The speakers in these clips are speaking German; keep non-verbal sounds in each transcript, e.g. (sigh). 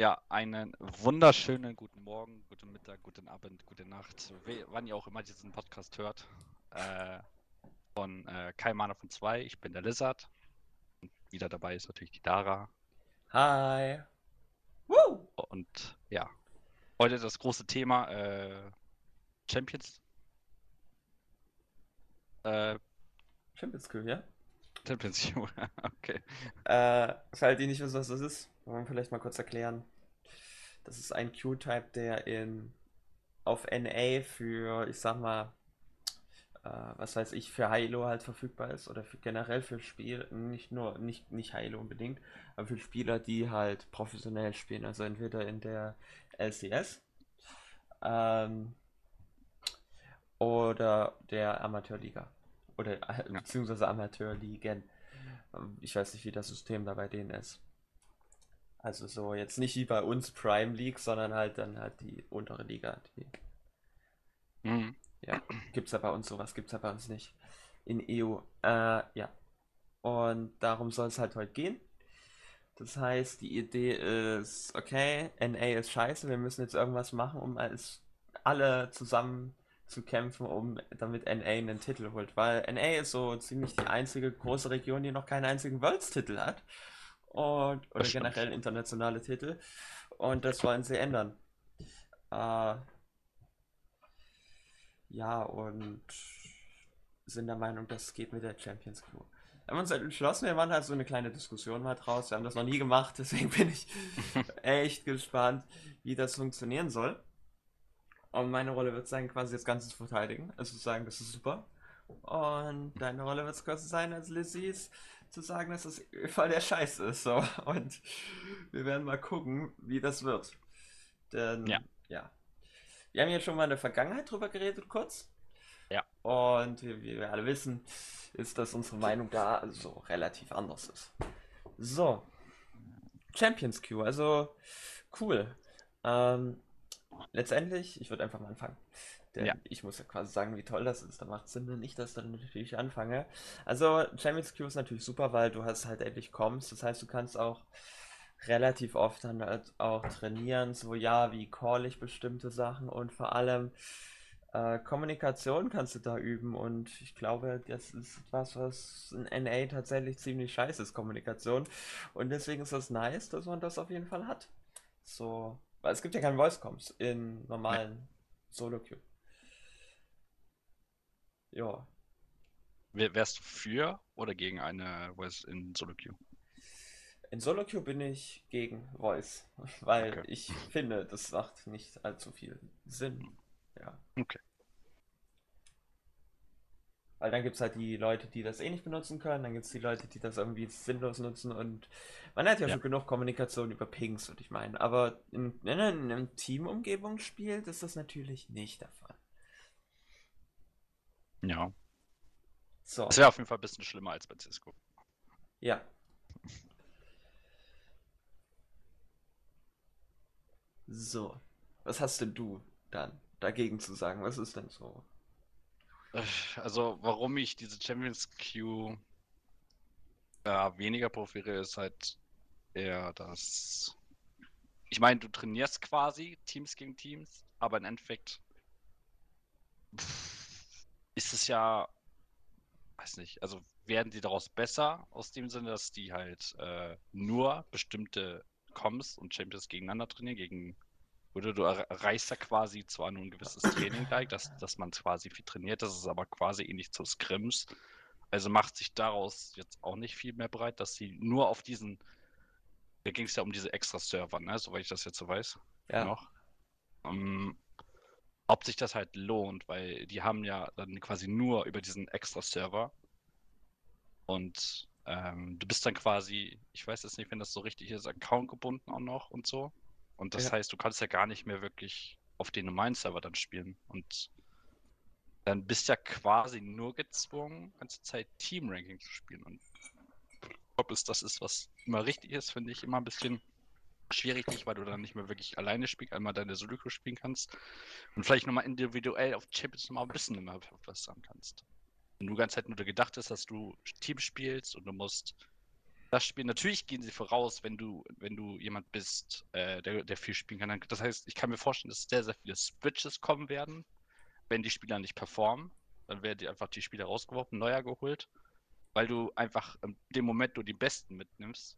Ja, einen wunderschönen guten Morgen, guten Mittag, guten Abend, gute Nacht, wann ihr auch immer diesen Podcast hört. Äh, von äh, Kai Mana von 2, ich bin der Lizard. Und wieder dabei ist natürlich die Dara. Hi. Woo! Und ja, heute das große Thema äh, Champions. Äh, Champions Crew, ja? Champions (laughs) okay. Äh, für alle, die nicht wissen, was das ist, wollen wir vielleicht mal kurz erklären. Das ist ein Q-Type, der in auf NA für, ich sag mal, äh, was weiß ich, für Hilo halt verfügbar ist oder für, generell für Spiel, nicht nur, nicht, nicht Hilo unbedingt, aber für Spieler, die halt professionell spielen, also entweder in der LCS ähm, oder der Amateurliga oder äh, beziehungsweise Amateurligen. Ähm, Ich weiß nicht, wie das System da bei denen ist. Also so jetzt nicht wie bei uns Prime League, sondern halt dann halt die untere Liga. Die, Mhm. ja, gibt's ja bei uns sowas, gibt's ja bei uns nicht. In EU. Äh, ja. Und darum soll es halt heute gehen. Das heißt, die Idee ist, okay, NA ist scheiße, wir müssen jetzt irgendwas machen, um als alle zusammen zu kämpfen, um damit NA einen Titel holt. Weil NA ist so ziemlich die einzige große Region, die noch keinen einzigen Worlds-Titel hat. Und, oder generell internationale Titel. Und das wollen sie ändern. Äh, ja, und sind der Meinung, das geht mit der Champions Crew. Wir haben uns halt entschlossen, wir machen halt so eine kleine Diskussion mal draus. Wir haben das noch nie gemacht, (laughs) deswegen bin ich (laughs) echt gespannt, wie das funktionieren soll. Und meine Rolle wird sein, quasi das Ganze zu verteidigen. Also zu sagen, das ist super. Und deine Rolle wird es quasi sein, als Lizzys, zu sagen, dass das voll der Scheiß ist. So. Und wir werden mal gucken, wie das wird. Denn, Ja. ja. Wir haben ja schon mal in der Vergangenheit drüber geredet, kurz. Ja. Und wie, wie wir alle wissen, ist, dass unsere Meinung da so relativ anders ist. So. Champions Queue, also cool. Ähm, letztendlich, ich würde einfach mal anfangen. Denn Ja. ich muss ja quasi sagen, wie toll das ist. Da macht es Sinn, wenn ich das dann natürlich anfange. Also, Champions Queue ist natürlich super, weil du hast halt endlich Comms. Das heißt, du kannst auch relativ oft dann halt auch trainieren, so ja, wie call ich bestimmte Sachen und vor allem äh, Kommunikation kannst du da üben und ich glaube, das ist etwas, was in NA tatsächlich ziemlich scheiße ist, Kommunikation. Und deswegen ist das nice, dass man das auf jeden Fall hat. So, weil es gibt ja keinen Voice-Comms in normalen Solo-Queue. Ja, Wär- Wärst du für oder gegen eine Voice in Solo Queue? in Solo-Queue bin ich gegen Voice, (laughs) weil Okay. ich finde, das macht nicht allzu viel Sinn. Ja. Okay. Weil dann gibt es halt die Leute, die das eh nicht benutzen können, dann gibt es die Leute, die das irgendwie sinnlos nutzen und man hat ja, Ja. schon genug Kommunikation über Pings, würde ich meinen. Aber in, wenn er in einer Teamumgebung spielt, ist das natürlich nicht der Fall. Ja. So, Das wäre auf jeden Fall ein bisschen schlimmer als bei Cisco. ja. So, was hast denn du dann dagegen zu sagen? Was ist denn so? Äh, Also, warum ich diese Champions Queue äh, weniger profitiere, ist halt eher das. Ich meine, du trainierst quasi Teams gegen Teams, aber im Endeffekt ist es ja, weiß nicht, also werden die daraus besser, aus dem Sinne, dass die halt äh, nur bestimmte Comms und Champions gegeneinander trainieren, gegen oder du er- erreichst ja quasi zwar nur ein gewisses Training gleich, dass, dass man quasi viel trainiert, das ist aber quasi ähnlich zu Scrims. Also macht sich daraus jetzt auch nicht viel mehr breit, dass sie nur auf diesen, da ging es ja um diese extra Server, ne, soweit ich das jetzt so weiß, Ja, noch. Ähm, ob sich das halt lohnt, weil die haben ja dann quasi nur über diesen extra Server und ähm, du bist dann quasi, ich weiß jetzt nicht, wenn das so richtig ist, Account gebunden auch noch und so. Und das Ja. heißt, du kannst ja gar nicht mehr wirklich auf den normalen Server dann spielen. Und dann bist ja quasi nur gezwungen, ganze Zeit Team-Ranking zu spielen. Und ob es das ist, was immer richtig ist, finde ich immer ein bisschen schwierig, nicht, weil du dann nicht mehr wirklich alleine spielst, einmal deine solo spielen kannst und vielleicht nochmal individuell auf Champions nochmal ein bisschen mehr was sagen kannst. Wenn du die ganze Zeit nur gedacht hast, dass du Team spielst und du musst das Spiel, natürlich gehen sie voraus, wenn du, wenn du jemand bist, äh, der, der viel spielen kann. Das heißt, ich kann mir vorstellen, dass sehr, sehr viele Switches kommen werden, wenn die Spieler nicht performen. Dann werden die einfach die Spieler rausgeworfen, neuer geholt, weil du einfach in dem Moment nur die Besten mitnimmst.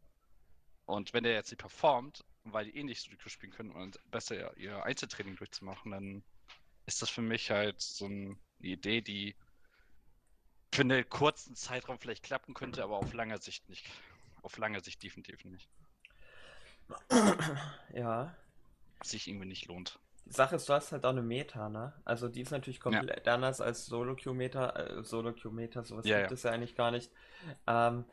Und wenn der jetzt nicht performt, weil die eh nicht so gut spielen können und besser ihr Einzeltraining durchzumachen, dann ist das für mich halt so eine Idee, die für einen kurzen Zeitraum vielleicht klappen könnte, aber auf lange Sicht nicht. Auf lange Sicht definitiv nicht. (clears throat) Ja. Sich irgendwie nicht lohnt. Die Sache ist, du hast halt auch eine Meta, ne? Also die ist natürlich komplett ja. anders als Solo-Q-Meter. Äh, Solo-Q-Meter, sowas ja, gibt ja. es ja eigentlich gar nicht. Ähm,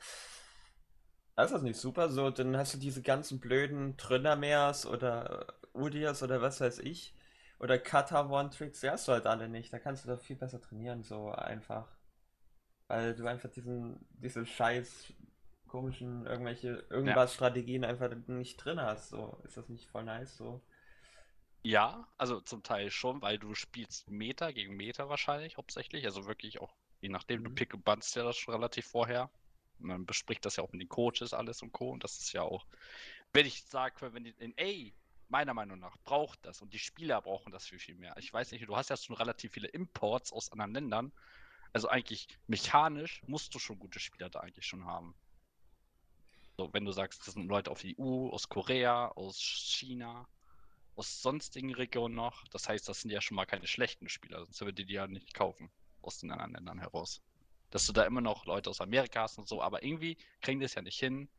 das ist nicht super. So, dann hast du diese ganzen blöden Trünnermeers oder Udias oder was weiß ich. Oder Kata One-Tricks, die hast du halt alle nicht. Da kannst du doch viel besser trainieren, so einfach. Weil du einfach diesen, diese scheiß komischen irgendwelche irgendwas ja. Strategien einfach nicht drin hast. So ist das nicht voll nice so. Ja, also zum Teil schon, weil du spielst Meter gegen Meter wahrscheinlich hauptsächlich. Also wirklich auch, je nachdem, mhm. du pick und bannst ja das schon relativ vorher. Man bespricht das ja auch mit den Coaches alles und Co. Und das ist ja auch, wenn ich sage, wenn die in A, meiner Meinung nach, braucht das und die Spieler brauchen das viel, viel mehr. Ich weiß nicht, du hast ja schon relativ viele Imports aus anderen Ländern. Also eigentlich mechanisch musst du schon gute Spieler da eigentlich schon haben. So, wenn du sagst, das sind Leute auf EU, aus Korea, aus China, aus sonstigen Regionen noch, das heißt, das sind ja schon mal keine schlechten Spieler, sonst würde die die ja nicht kaufen aus den anderen Ländern heraus. Dass du da immer noch Leute aus Amerika hast und so, aber irgendwie kriegen die es ja nicht hin,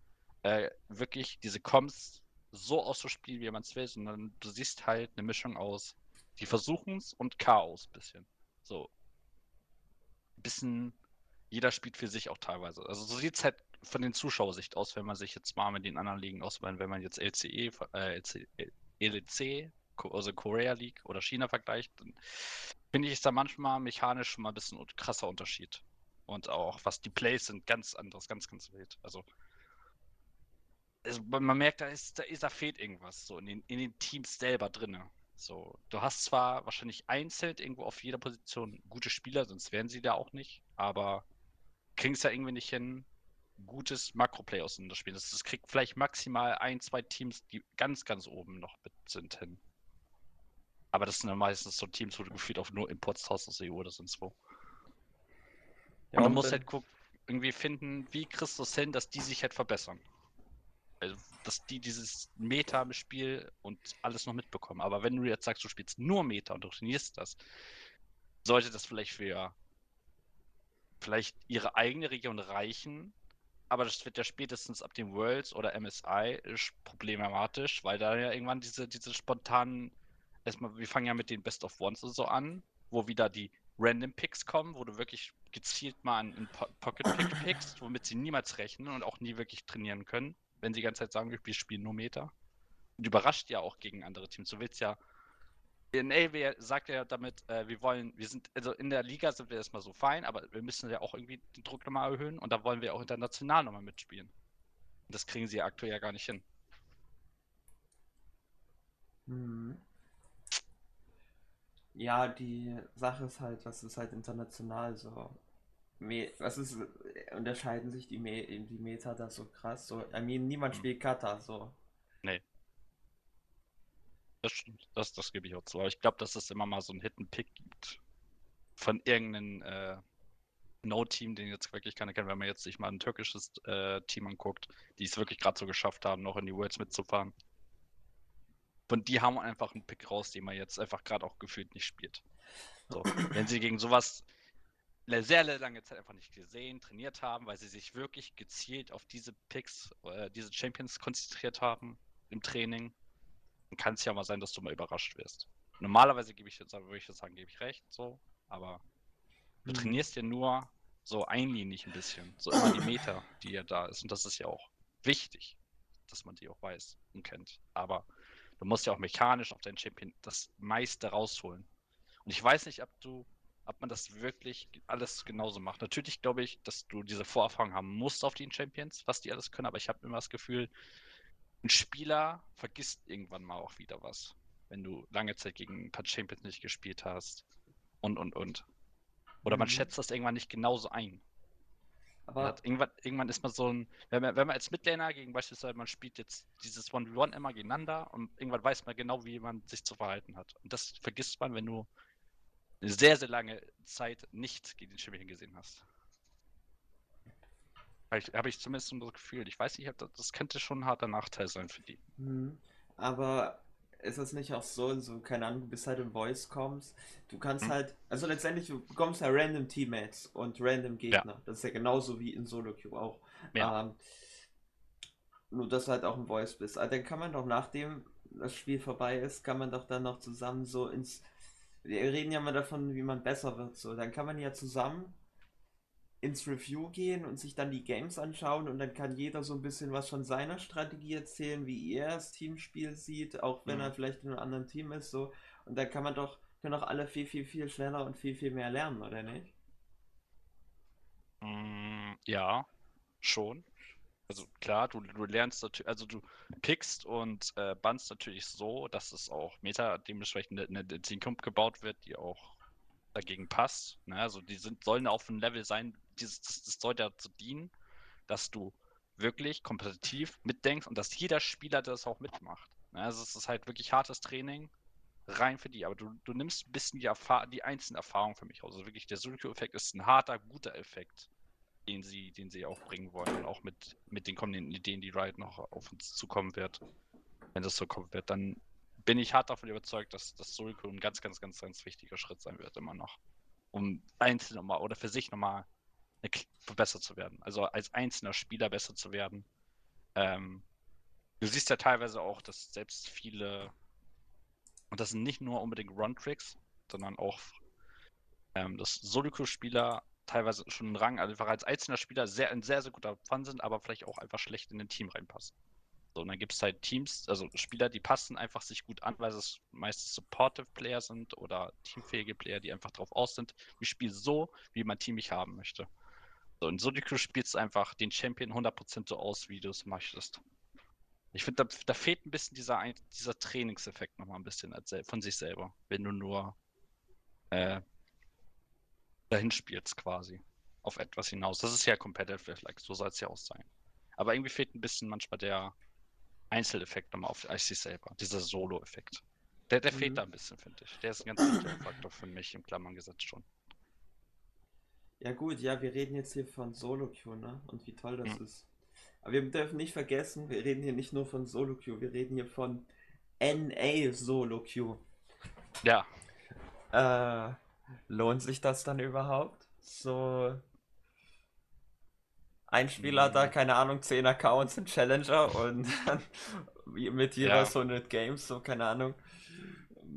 äh, wirklich diese Comms so auszuspielen, wie man es will, sondern du siehst halt eine Mischung aus, die versuchen es und Chaos bisschen. So. Ein bisschen, jeder spielt für sich auch teilweise. Also so sieht es halt von den Zuschauersicht aus, wenn man sich jetzt mal mit den anderen Ligen auswählt, wenn man jetzt LCE, äh, LEC, also Korea League oder China vergleicht, dann finde ich, ist da manchmal mechanisch mal ein bisschen krasser Unterschied. Und auch was die Plays sind, ganz anderes, ganz, ganz wild. Also, also man merkt, da ist, da ist, da fehlt irgendwas so in den, in den Teams selber drin. So, du hast zwar wahrscheinlich einzeln irgendwo auf jeder Position gute Spieler, sonst wären sie da auch nicht, aber kriegen es ja irgendwie nicht hin, gutes Makro-Play auseinanderspielen. Das, das kriegt vielleicht maximal ein, zwei Teams, die ganz, ganz oben noch mit sind hin. Aber das sind ja meistens so Teams, wo du gefühlt auf nur Imports hast aus der EU oder sonst wo. Ja, und man muss halt gucken, irgendwie finden, wie kriegst du es hin, dass die sich halt verbessern. Also, dass die dieses Meta im Spiel und alles noch mitbekommen. Aber wenn du jetzt sagst, du spielst nur Meta und du trainierst das, sollte das vielleicht für vielleicht ihre eigene Region reichen, aber das wird ja spätestens ab dem Worlds oder MSI problematisch, weil da ja irgendwann diese, diese spontanen, erstmal, wir fangen ja mit den Best of Ones und so an, wo wieder die Random Picks kommen, wo du wirklich gezielt mal einen Pocket Pick (clears throat) pickst, womit sie niemals rechnen und auch nie wirklich trainieren können, wenn sie die ganze Zeit sagen, wir spielen nur Meter. Und überrascht ja auch gegen andere Teams. Du willst ja NA sagt ja damit, äh, wir wollen, wir sind, also in der Liga sind wir erstmal so fein, aber wir müssen ja auch irgendwie den Druck nochmal erhöhen und da wollen wir auch international nochmal mitspielen. Und das kriegen sie aktuell ja gar nicht hin. Hm. Ja, die Sache ist halt, was ist halt international so. Was ist, unterscheiden sich die, Me die Meta da so krass? So, I mean, niemand hm. spielt Kata, so. Stimmt, das, das gebe ich auch zu. Aber ich glaube, dass es immer mal so einen Hidden Pick gibt von irgendeinem äh, No-Team, den jetzt wirklich keiner kennt, wenn man jetzt sich mal ein türkisches äh, Team anguckt, die es wirklich gerade so geschafft haben, noch in die Worlds mitzufahren. Und die haben einfach einen Pick raus, den man jetzt einfach gerade auch gefühlt nicht spielt. So, wenn sie gegen sowas sehr, sehr lange Zeit einfach nicht gesehen, trainiert haben, weil sie sich wirklich gezielt auf diese Picks, äh, diese Champions konzentriert haben im Training, kann es ja mal sein, dass du mal überrascht wirst. Normalerweise gebe ich jetzt, würde ich jetzt sagen, gebe ich recht, so, aber du mhm. trainierst ja nur so einlinig ein bisschen, so immer die Meter, die ja da ist. Und das ist ja auch wichtig, dass man die auch weiß und kennt. Aber du musst ja auch mechanisch auf deinen Champion das meiste rausholen. Und ich weiß nicht, ob du, ob man das wirklich alles genauso macht. Natürlich glaube ich, dass du diese Vorerfahrung haben musst auf den Champions, was die alles können, aber ich habe immer das Gefühl, ein Spieler vergisst irgendwann mal auch wieder was, wenn du lange Zeit gegen ein paar Champions nicht gespielt hast und und und. Oder man mhm. schätzt das irgendwann nicht genauso ein. Aber irgendwann, irgendwann ist man so ein, wenn man, wenn man als Midlaner gegen beispielsweise, man spielt jetzt dieses 1v1 immer gegeneinander und irgendwann weiß man genau, wie man sich zu verhalten hat. Und das vergisst man, wenn du eine sehr, sehr lange Zeit nicht gegen den Champion gesehen hast. Habe ich, zumindest so das Gefühl. Ich weiß nicht, das könnte schon ein harter Nachteil sein für die. Hm. Aber ist es nicht auch so, so, keine Ahnung, du bist halt im Voice kommst, du kannst hm. halt, also letztendlich, du bekommst ja random Teammates und random Gegner. Ja. Das ist ja genauso wie in Solo Queue auch. Ja. Ähm, nur, dass du halt auch im Voice bist. Aber dann kann man doch, nachdem das Spiel vorbei ist, kann man doch dann noch zusammen so ins. Wir reden ja mal davon, wie man besser wird. So, dann kann man ja zusammen ins Review gehen und sich dann die Games anschauen und dann kann jeder so ein bisschen was von seiner Strategie erzählen, wie er das Teamspiel sieht, auch wenn mhm. er vielleicht in einem anderen Team ist, so. Und dann kann man doch, können auch alle viel, viel, viel schneller und viel, viel mehr lernen, oder nicht? Mm, ja, schon. Also klar, du, du lernst natürlich, also du pickst und äh, bannst natürlich so, dass es auch Meta dementsprechend eine, eine Zukunft gebaut wird, die auch dagegen passt. Ne? Also die sind, sollen auf einem Level sein, dieses, das, das soll dazu dienen, dass du wirklich kompetitiv mitdenkst und dass jeder Spieler das auch mitmacht. Ne? Also es ist halt wirklich hartes Training, rein für die, aber du, du nimmst ein bisschen die, Erfahr die einzelnen Erfahrungen für mich aus. Also wirklich, der Sulko-Effekt ist ein harter, guter Effekt, den sie, den sie auch bringen wollen und auch mit, mit den kommenden Ideen, die Riot noch auf uns zukommen wird. Wenn das so kommen wird, dann bin ich hart davon überzeugt, dass das Sulko ein ganz, ganz, ganz, ganz wichtiger Schritt sein wird, immer noch. Um einzeln nochmal oder für sich nochmal besser zu werden. Also als einzelner Spieler besser zu werden. Ähm, du siehst ja teilweise auch, dass selbst viele, und das sind nicht nur unbedingt Run-Tricks, sondern auch, ähm, dass Solo-Spieler teilweise schon einen Rang, also einfach als einzelner Spieler sehr, ein sehr, sehr guter Fun sind, aber vielleicht auch einfach schlecht in ein Team reinpassen. So, und dann gibt es halt Teams, also Spieler, die passen einfach sich gut an, weil es meistens Supportive Player sind oder teamfähige Player, die einfach drauf aus sind. Ich spiele so, wie mein Team mich haben möchte. So, in Solo spielst du einfach den Champion 100% so aus, wie du es möchtest. Ich finde, da, da, fehlt ein bisschen dieser, dieser Trainingseffekt nochmal ein bisschen von sich selber, wenn du nur äh, dahin spielst quasi auf etwas hinaus. Das ist ja Competitive like, so soll es ja auch sein. Aber irgendwie fehlt ein bisschen manchmal der Einzeleffekt nochmal auf sich selber, dieser Solo-Effekt. Der, der mhm. fehlt da ein bisschen, finde ich. Der ist ein ganz wichtiger Faktor für mich im Klammern gesetzt schon. Ja gut, ja, wir reden jetzt hier von Solo-Queue, ne? Und wie toll das mhm. ist. Aber wir dürfen nicht vergessen, wir reden hier nicht nur von Solo-Queue, wir reden hier von NA Solo-Queue. Ja. Äh, lohnt sich das dann überhaupt? So. Ein Spieler hat da, keine Ahnung, 10 Accounts in Challenger und dann (laughs) mit jeder ja. so 100 Games, so keine Ahnung.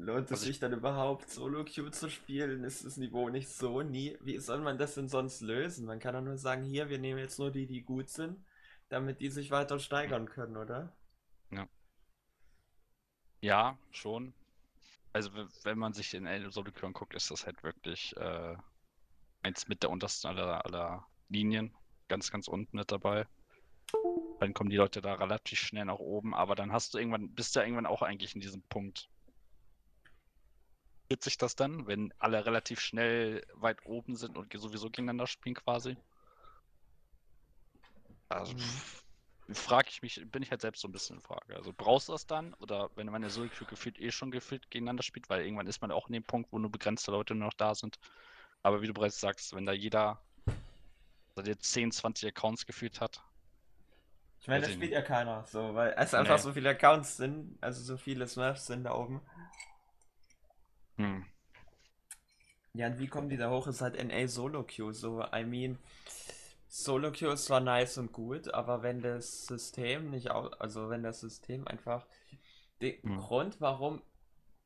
Lohnt es also sich dann überhaupt, Solo-Queue zu spielen? Ist das Niveau nicht so nie? Wie soll man das denn sonst lösen? Man kann doch nur sagen, hier, wir nehmen jetzt nur die, die gut sind, damit die sich weiter steigern können, oder? Ja. Ja, schon. Also wenn man sich in Solo-Queue anguckt, ist das halt wirklich äh, eins mit der untersten aller, aller Linien. Ganz, ganz unten mit dabei. Dann kommen die Leute da relativ schnell nach oben, aber dann hast du irgendwann, bist du ja irgendwann auch eigentlich in diesem Punkt, sich das dann, wenn alle relativ schnell weit oben sind und sowieso gegeneinander spielen quasi? Also mhm. frage ich mich, bin ich halt selbst so ein bisschen in Frage. Also brauchst du das dann? Oder wenn meine Solo gefühlt eh schon gefühlt gegeneinander spielt, weil irgendwann ist man auch in dem Punkt, wo nur begrenzte Leute nur noch da sind. Aber wie du bereits sagst, wenn da jeder also jetzt 10, 20 Accounts gefühlt hat. Ich meine, das spielt ja keiner so, weil es einfach nee. so viele Accounts sind, also so viele Smurfs sind da oben. Hm. Ja, und wie kommen die da hoch? Ist halt NA Solo Queue. So, I mean, Solo Queue ist zwar nice und gut, aber wenn das System nicht auch, also wenn das System einfach den hm. Grund, warum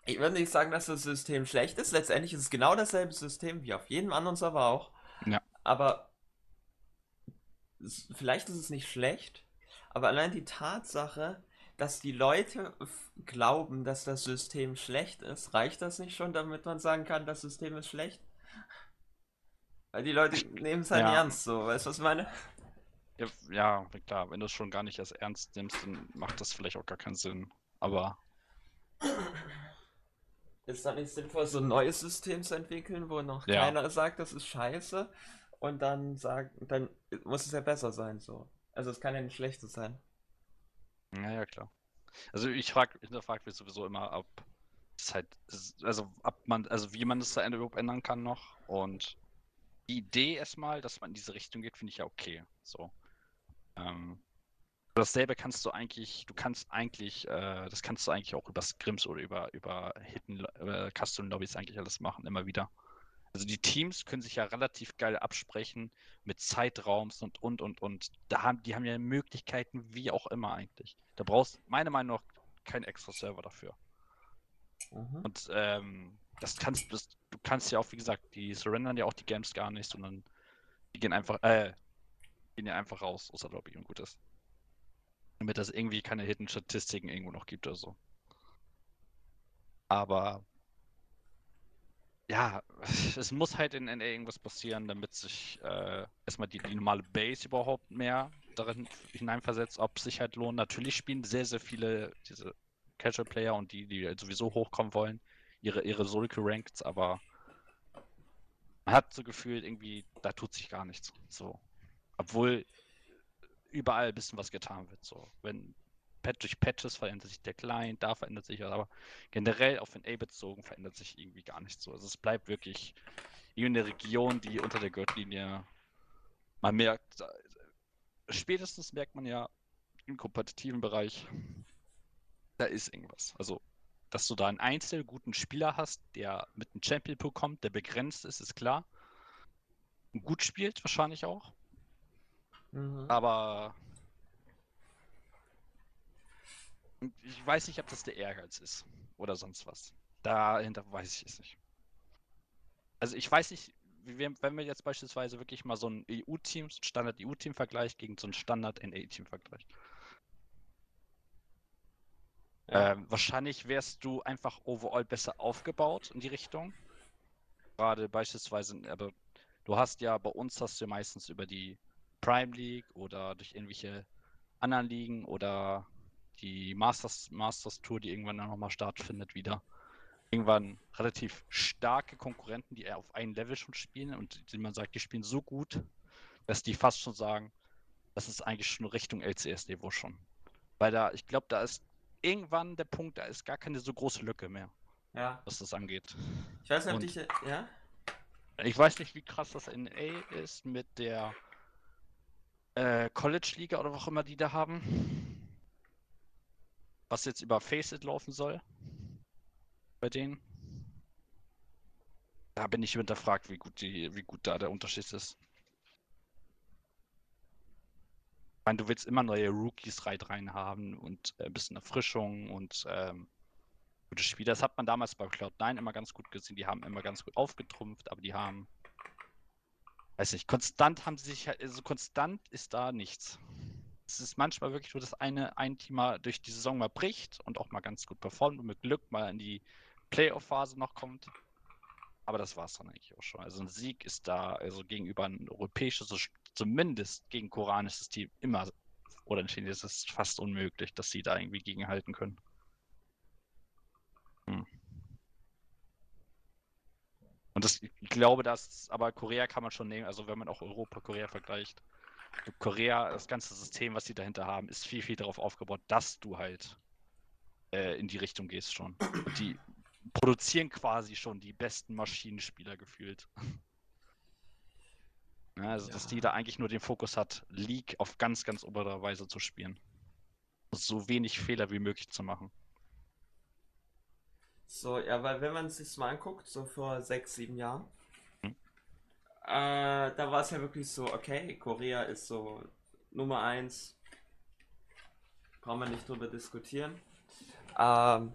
ich würde nicht sagen, dass das System schlecht ist. Letztendlich ist es genau dasselbe System wie auf jedem anderen Server auch. Ja. Aber vielleicht ist es nicht schlecht, aber allein die Tatsache, dass die Leute glauben, dass das System schlecht ist, reicht das nicht schon, damit man sagen kann, das System ist schlecht? Weil die Leute nehmen es halt ja. ernst, so, weißt du, was ich meine? Ja, ja, klar, wenn du es schon gar nicht als ernst nimmst, dann macht das vielleicht auch gar keinen Sinn. Aber. Ist dann nicht sinnvoll, so ein neues System zu entwickeln, wo noch ja. keiner sagt, das ist scheiße? und dann sagen, dann muss es ja besser sein, so. Also es kann ja nicht schlechter sein. Ja, ja, klar. Also ich frage, hinterfragt mich sowieso immer, ob es halt, also ob man, also wie man das Ende überhaupt ändern kann noch. Und die Idee erstmal, dass man in diese Richtung geht, finde ich ja okay. So. Ähm, dasselbe kannst du eigentlich, du kannst eigentlich, äh, das kannst du eigentlich auch über Scrims oder über, über Hidden äh, Custom Lobbys eigentlich alles machen, immer wieder. Also die Teams können sich ja relativ geil absprechen mit Zeitraums und und und und. Da haben, die haben ja Möglichkeiten wie auch immer eigentlich. Da brauchst meiner Meinung nach keinen extra Server dafür. Mhm. Und ähm, das kannst das, du kannst ja auch, wie gesagt, die surrendern ja auch die Games gar nicht, sondern die gehen einfach, äh, gehen ja einfach raus aus der Lobby und gut ist. Damit das irgendwie keine Hidden Statistiken irgendwo noch gibt oder so. Aber ja, (laughs) es muss halt in NA irgendwas passieren, damit sich äh, erstmal die, die, normale Base überhaupt mehr darin hineinversetzt, ob sich halt lohnt. Natürlich spielen sehr, sehr viele diese Casual Player und die, die halt sowieso hochkommen wollen, ihre, ihre Solo Ranks, aber man hat so gefühlt irgendwie, da tut sich gar nichts. So. Obwohl überall ein bisschen was getan wird. So. Wenn durch Patches verändert sich der Client, da verändert sich was, aber generell auf NA bezogen verändert sich irgendwie gar nichts so. Also es bleibt wirklich eine Region, die unter der Gürtellinie man merkt, spätestens merkt man ja im kompetitiven Bereich, da ist irgendwas. Also, dass du da einen einzel guten Spieler hast, der mit einem Champion bekommt, der begrenzt ist, ist klar. Und gut spielt wahrscheinlich auch. Mhm. Aber ich weiß nicht, ob das der Ehrgeiz ist oder sonst was. Dahinter weiß ich es nicht. Also ich weiß nicht, wenn wir jetzt beispielsweise wirklich mal so ein EU-Team, Standard-EU-Team vergleicht gegen so ein Standard-NA-Team vergleicht. Ja. Ähm, wahrscheinlich wärst du einfach overall besser aufgebaut in die Richtung. Gerade beispielsweise, aber du hast ja bei uns hast du meistens über die Prime League oder durch irgendwelche anderen Ligen oder die Masters, Masters Tour, die irgendwann dann nochmal stattfindet, wieder. Irgendwann relativ starke Konkurrenten, die auf einem Level schon spielen und die man sagt, die spielen so gut, dass die fast schon sagen, das ist eigentlich schon Richtung LCS-Niveau schon. Weil da, ich glaube, da ist irgendwann der Punkt, da ist gar keine so große Lücke mehr. Ja. Was das angeht. Ich weiß nicht, ob dich, ja? Ich weiß nicht, wie krass das in A ist mit der äh, College-Liga oder was auch immer die da haben was jetzt über Faceit laufen soll. Bei denen. Da bin ich hinterfragt, wie gut, die, wie gut da der Unterschied ist. Ich meine, du willst immer neue Rookies rein haben und ein bisschen Erfrischung und ähm, gute Spiele. Das hat man damals bei Cloud9 immer ganz gut gesehen. Die haben immer ganz gut aufgetrumpft, aber die haben, weiß nicht, konstant haben sie sich also konstant ist da nichts es ist manchmal wirklich so, dass eine, ein Team mal durch die Saison mal bricht und auch mal ganz gut performt und mit Glück mal in die Playoff-Phase noch kommt. Aber das war es dann eigentlich auch schon. Also ein Sieg ist da, also gegenüber ein europäisches, zumindest gegen koranisches Team immer, oder chinesisches ist fast unmöglich, dass sie da irgendwie gegenhalten können. Hm. Und das, ich glaube, dass, aber Korea kann man schon nehmen, also wenn man auch Europa-Korea vergleicht, Korea, das ganze System, was sie dahinter haben, ist viel, viel darauf aufgebaut, dass du halt äh, in die Richtung gehst schon. Und die produzieren quasi schon die besten Maschinenspieler gefühlt. (laughs) ja, also, ja. dass die da eigentlich nur den Fokus hat, League auf ganz, ganz oberer Weise zu spielen. So wenig Fehler wie möglich zu machen. So, ja, weil wenn man es sich mal anguckt, so vor sechs, sieben Jahren, äh, da war es ja wirklich so, okay, Korea ist so Nummer eins. Brauchen wir nicht drüber diskutieren. Ähm,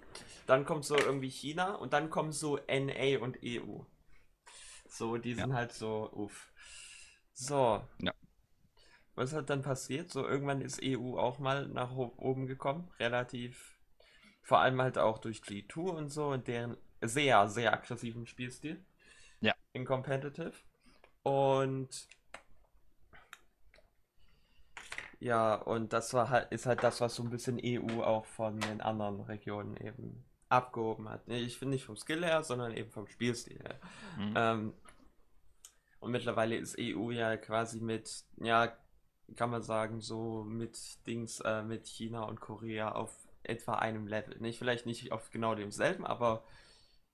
dann kommt so irgendwie China und dann kommen so NA und EU. So, die sind ja. halt so, uff. So. Ja. Was hat dann passiert? So, irgendwann ist EU auch mal nach oben gekommen. Relativ. Vor allem halt auch durch G2 und so und deren sehr, sehr aggressiven Spielstil. Ja. In Competitive. Und ja, und das war halt, ist halt das, was so ein bisschen EU auch von den anderen Regionen eben abgehoben hat. Ich finde nicht vom Skill her, sondern eben vom Spielstil her. Mhm. Ähm, Und mittlerweile ist EU ja quasi mit, ja, kann man sagen, so mit Dings, äh, mit China und Korea auf etwa einem Level. Nicht vielleicht nicht auf genau demselben, aber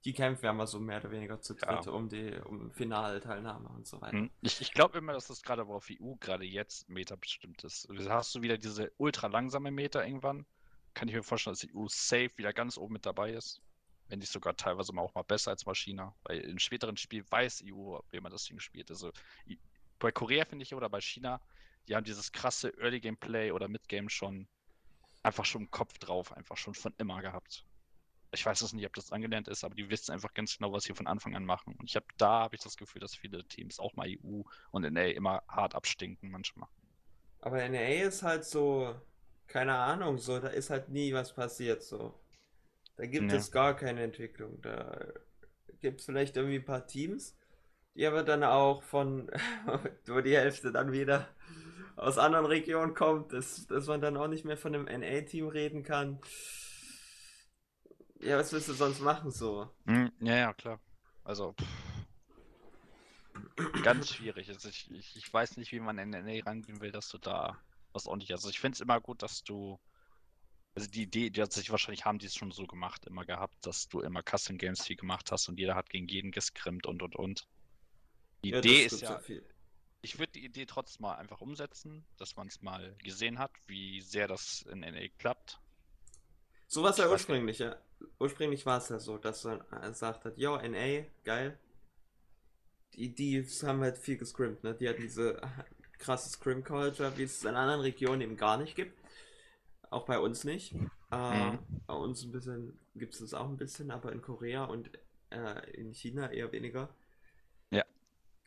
die kämpfen ja mal so mehr oder weniger zu dritt ja. um die um Finalteilnahme und so weiter. Hm. Ich, ich glaube immer, dass das gerade aber auf EU gerade jetzt Meta bestimmt ist. Hast du wieder diese ultra langsame Meta irgendwann? Kann ich mir vorstellen, dass die EU safe wieder ganz oben mit dabei ist. Wenn nicht sogar teilweise mal auch mal besser als mal China. Weil in späteren Spielen weiß EU, wie man das Ding spielt. Also bei Korea finde ich oder bei China, die haben dieses krasse Early Game Play oder Mid Game schon einfach schon im Kopf drauf, einfach schon von immer gehabt ich weiß es nicht, ob das angelernt ist, aber die wissen einfach ganz genau, was sie von Anfang an machen. Und ich habe da habe ich das Gefühl, dass viele Teams auch mal EU und NA immer hart abstinken manchmal. Aber NA ist halt so, keine Ahnung, so, da ist halt nie was passiert, so. Da gibt ja. es gar keine Entwicklung. Da gibt es vielleicht irgendwie ein paar Teams, die aber dann auch von, (laughs) wo die Hälfte dann wieder aus anderen Regionen kommt, dass, dass man dann auch nicht mehr von einem NA-Team reden kann. Ja, was willst du sonst machen so? Hm, ja, ja, klar. Also, pff, ganz schwierig. Also ich, ich, ich, weiß nicht, wie man in NA rangehen will, dass du da was ordentlich. Also ich finde es immer gut, dass du. Also die Idee, die hat sich wahrscheinlich haben die es schon so gemacht, immer gehabt, dass du immer Custom Games viel gemacht hast und jeder hat gegen jeden geskrimmt und und und. Die ja, Idee ist ja. Ich würde die Idee trotzdem mal einfach umsetzen, dass man es mal gesehen hat, wie sehr das in NA klappt. So war es ja ursprünglich, ja. Ursprünglich war es ja so, dass man gesagt hat, yo, NA, geil. Die, die haben halt viel gescrimmt, ne? Die hatten diese krasse Scrim-Culture, wie es in anderen Regionen eben gar nicht gibt. Auch bei uns nicht. Äh, mhm. Bei uns ein bisschen gibt es das auch ein bisschen, aber in Korea und äh, in China eher weniger. Ja.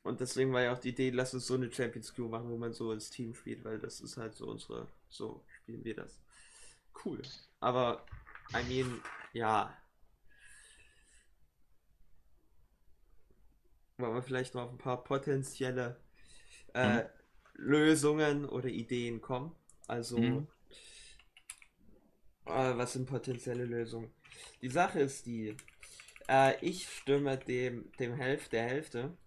Und deswegen war ja auch die Idee, lass uns so eine Champions Crew machen, wo man so als Team spielt, weil das ist halt so unsere, so spielen wir das. Cool. Aber, I mean, ja. Wollen wir vielleicht noch auf ein paar potenzielle äh, mhm. Lösungen oder Ideen kommen? Also, mhm. äh, was sind potenzielle Lösungen? Die Sache ist die, äh, ich stimme dem, dem Hälfte, der Hälfte,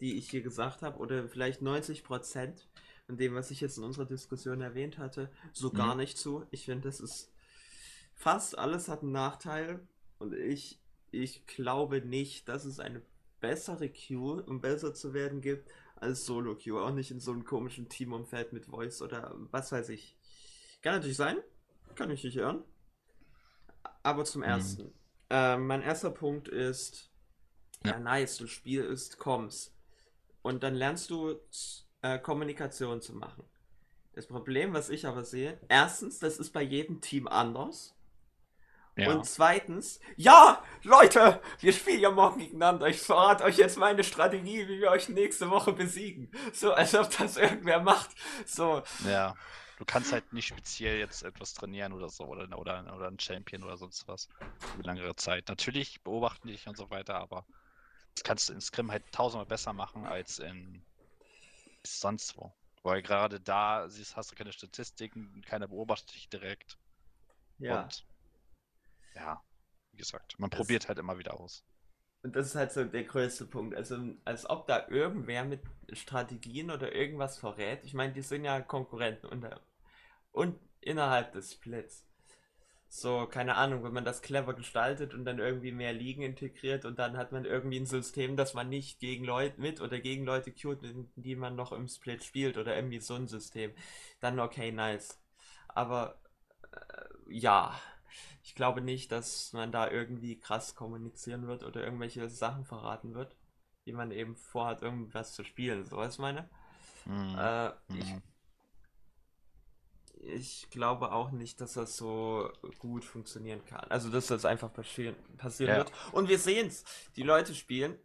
die ich hier gesagt habe, oder vielleicht 90 Prozent von dem, was ich jetzt in unserer Diskussion erwähnt hatte, so mhm. gar nicht zu. Ich finde, das ist fast alles hat einen Nachteil und ich, ich glaube nicht, dass es eine bessere Queue, um besser zu werden, gibt als Solo Queue. Auch nicht in so einem komischen Teamumfeld mit Voice oder was weiß ich. Kann natürlich sein, kann ich nicht hören. Aber zum mhm. ersten. Äh, mein erster Punkt ist, ja. ja, nice, du spielst Comms. Und dann lernst du äh, Kommunikation zu machen. Das Problem, was ich aber sehe, erstens, das ist bei jedem Team anders. Ja. Und zweitens, ja, Leute, wir spielen ja morgen gegeneinander. Ich verrate euch jetzt meine Strategie, wie wir euch nächste Woche besiegen. So, als ob das irgendwer macht. So. Ja. Du kannst halt nicht speziell jetzt etwas trainieren oder so oder, oder, oder ein Champion oder sonst was. Über längere Zeit. Natürlich beobachten dich und so weiter, aber das kannst du in Scrim halt tausendmal besser machen als in sonst wo. Weil gerade da siehst, hast du keine Statistiken, keiner beobachtet dich direkt. Ja. Und ja, wie gesagt, man das, probiert halt immer wieder aus. Und das ist halt so der größte Punkt. Also, als ob da irgendwer mit Strategien oder irgendwas verrät. Ich meine, die sind ja Konkurrenten unter, und innerhalb des Splits. So, keine Ahnung, wenn man das clever gestaltet und dann irgendwie mehr Ligen integriert und dann hat man irgendwie ein System, dass man nicht gegen Leute mit oder gegen Leute queued, die man noch im Split spielt oder irgendwie so ein System, dann okay, nice. Aber äh, ja, ich glaube nicht, dass man da irgendwie krass kommunizieren wird oder irgendwelche Sachen verraten wird, wie man eben vorhat, irgendwas zu spielen. So was meine. Mhm. Äh, ich, mhm. ich, glaube auch nicht, dass das so gut funktionieren kann. Also, dass das einfach passieren, passieren ja. wird. Und wir sehen es. Die Leute spielen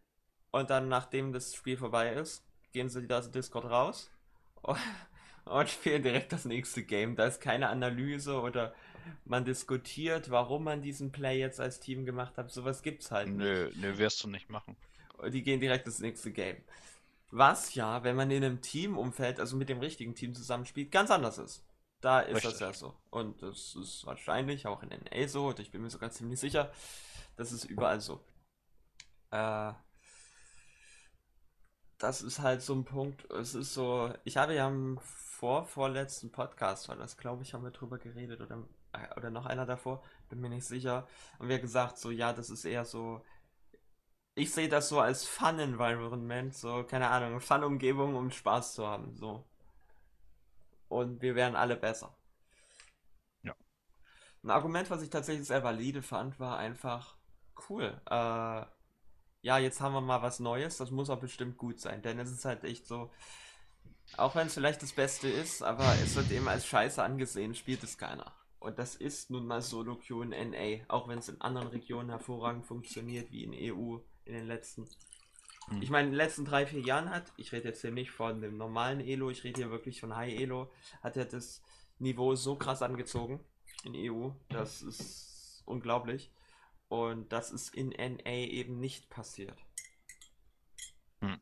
und dann, nachdem das Spiel vorbei ist, gehen sie aus Discord raus (laughs) und spielen direkt das nächste Game. Da ist keine Analyse oder man diskutiert, warum man diesen Play jetzt als Team gemacht hat. Sowas gibt's halt nicht. Nö, nö, wirst du nicht machen. Die gehen direkt ins nächste Game. Was ja, wenn man in einem Teamumfeld, also mit dem richtigen Team zusammenspielt, ganz anders ist. Da ist Richtig. das ja so. Und das ist wahrscheinlich auch in NA so, und ich bin mir sogar ziemlich sicher, das ist überall so. Äh, das ist halt so ein Punkt. Es ist so, ich habe ja im vor, vorletzten Podcast, war das, glaube ich, haben wir drüber geredet oder, äh, oder noch einer davor, bin mir nicht sicher. Haben wir gesagt, so, ja, das ist eher so, ich sehe das so als Fun-Environment, so, keine Ahnung, Fun-Umgebung, um Spaß zu haben, so. Und wir wären alle besser. Ja. Ein Argument, was ich tatsächlich sehr valide fand, war einfach, cool, äh, ja, jetzt haben wir mal was Neues, das muss auch bestimmt gut sein, denn es ist halt echt so, auch wenn es vielleicht das Beste ist, aber es wird eben als Scheiße angesehen, spielt es keiner. Und das ist nun mal Solo Queue in NA, auch wenn es in anderen Regionen hervorragend funktioniert, wie in EU in den letzten. Hm. Ich meine, in den letzten drei, vier Jahren hat, ich rede jetzt hier nicht von dem normalen Elo, ich rede hier wirklich von High Elo, hat er das Niveau so krass angezogen in EU, das ist unglaublich. Und das ist in NA eben nicht passiert. Hm.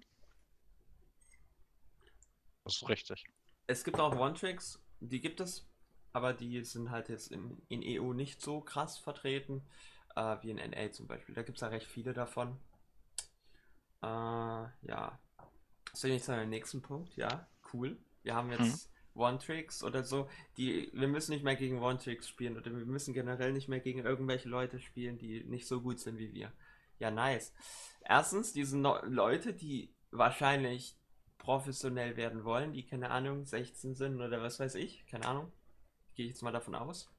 Das ist richtig. Es gibt auch One-Tricks, die gibt es, aber die sind halt jetzt in, in EU nicht so krass vertreten, äh, wie in NA zum Beispiel. Da gibt es ja recht viele davon. Äh, ja. So, jetzt zu dem nächsten Punkt. Ja, cool. Wir haben jetzt mhm. One-Tricks oder so. Die, wir müssen nicht mehr gegen One-Tricks spielen oder wir müssen generell nicht mehr gegen irgendwelche Leute spielen, die nicht so gut sind wie wir. Ja, nice. Erstens, diese no Leute, die wahrscheinlich professionell werden wollen, die keine Ahnung, 16 sind oder was weiß ich, keine Ahnung. Gehe ich jetzt mal davon aus.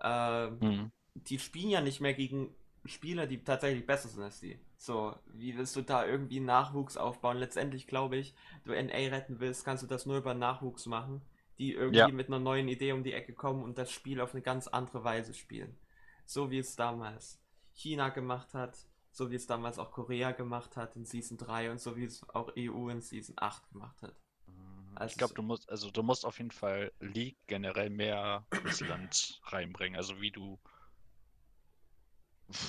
Ähm, mhm. Die spielen ja nicht mehr gegen Spieler, die tatsächlich besser sind als die. So, wie willst du da irgendwie Nachwuchs aufbauen? Letztendlich glaube ich, du NA retten willst, kannst du das nur über Nachwuchs machen, die irgendwie ja. mit einer neuen Idee um die Ecke kommen und das Spiel auf eine ganz andere Weise spielen. So wie es damals China gemacht hat, so wie es damals auch Korea gemacht hat in Season 3 und so wie es auch EU in Season 8 gemacht hat. Mhm. Also ich glaube, du musst, also du musst auf jeden Fall League generell mehr ins Land reinbringen. Also wie du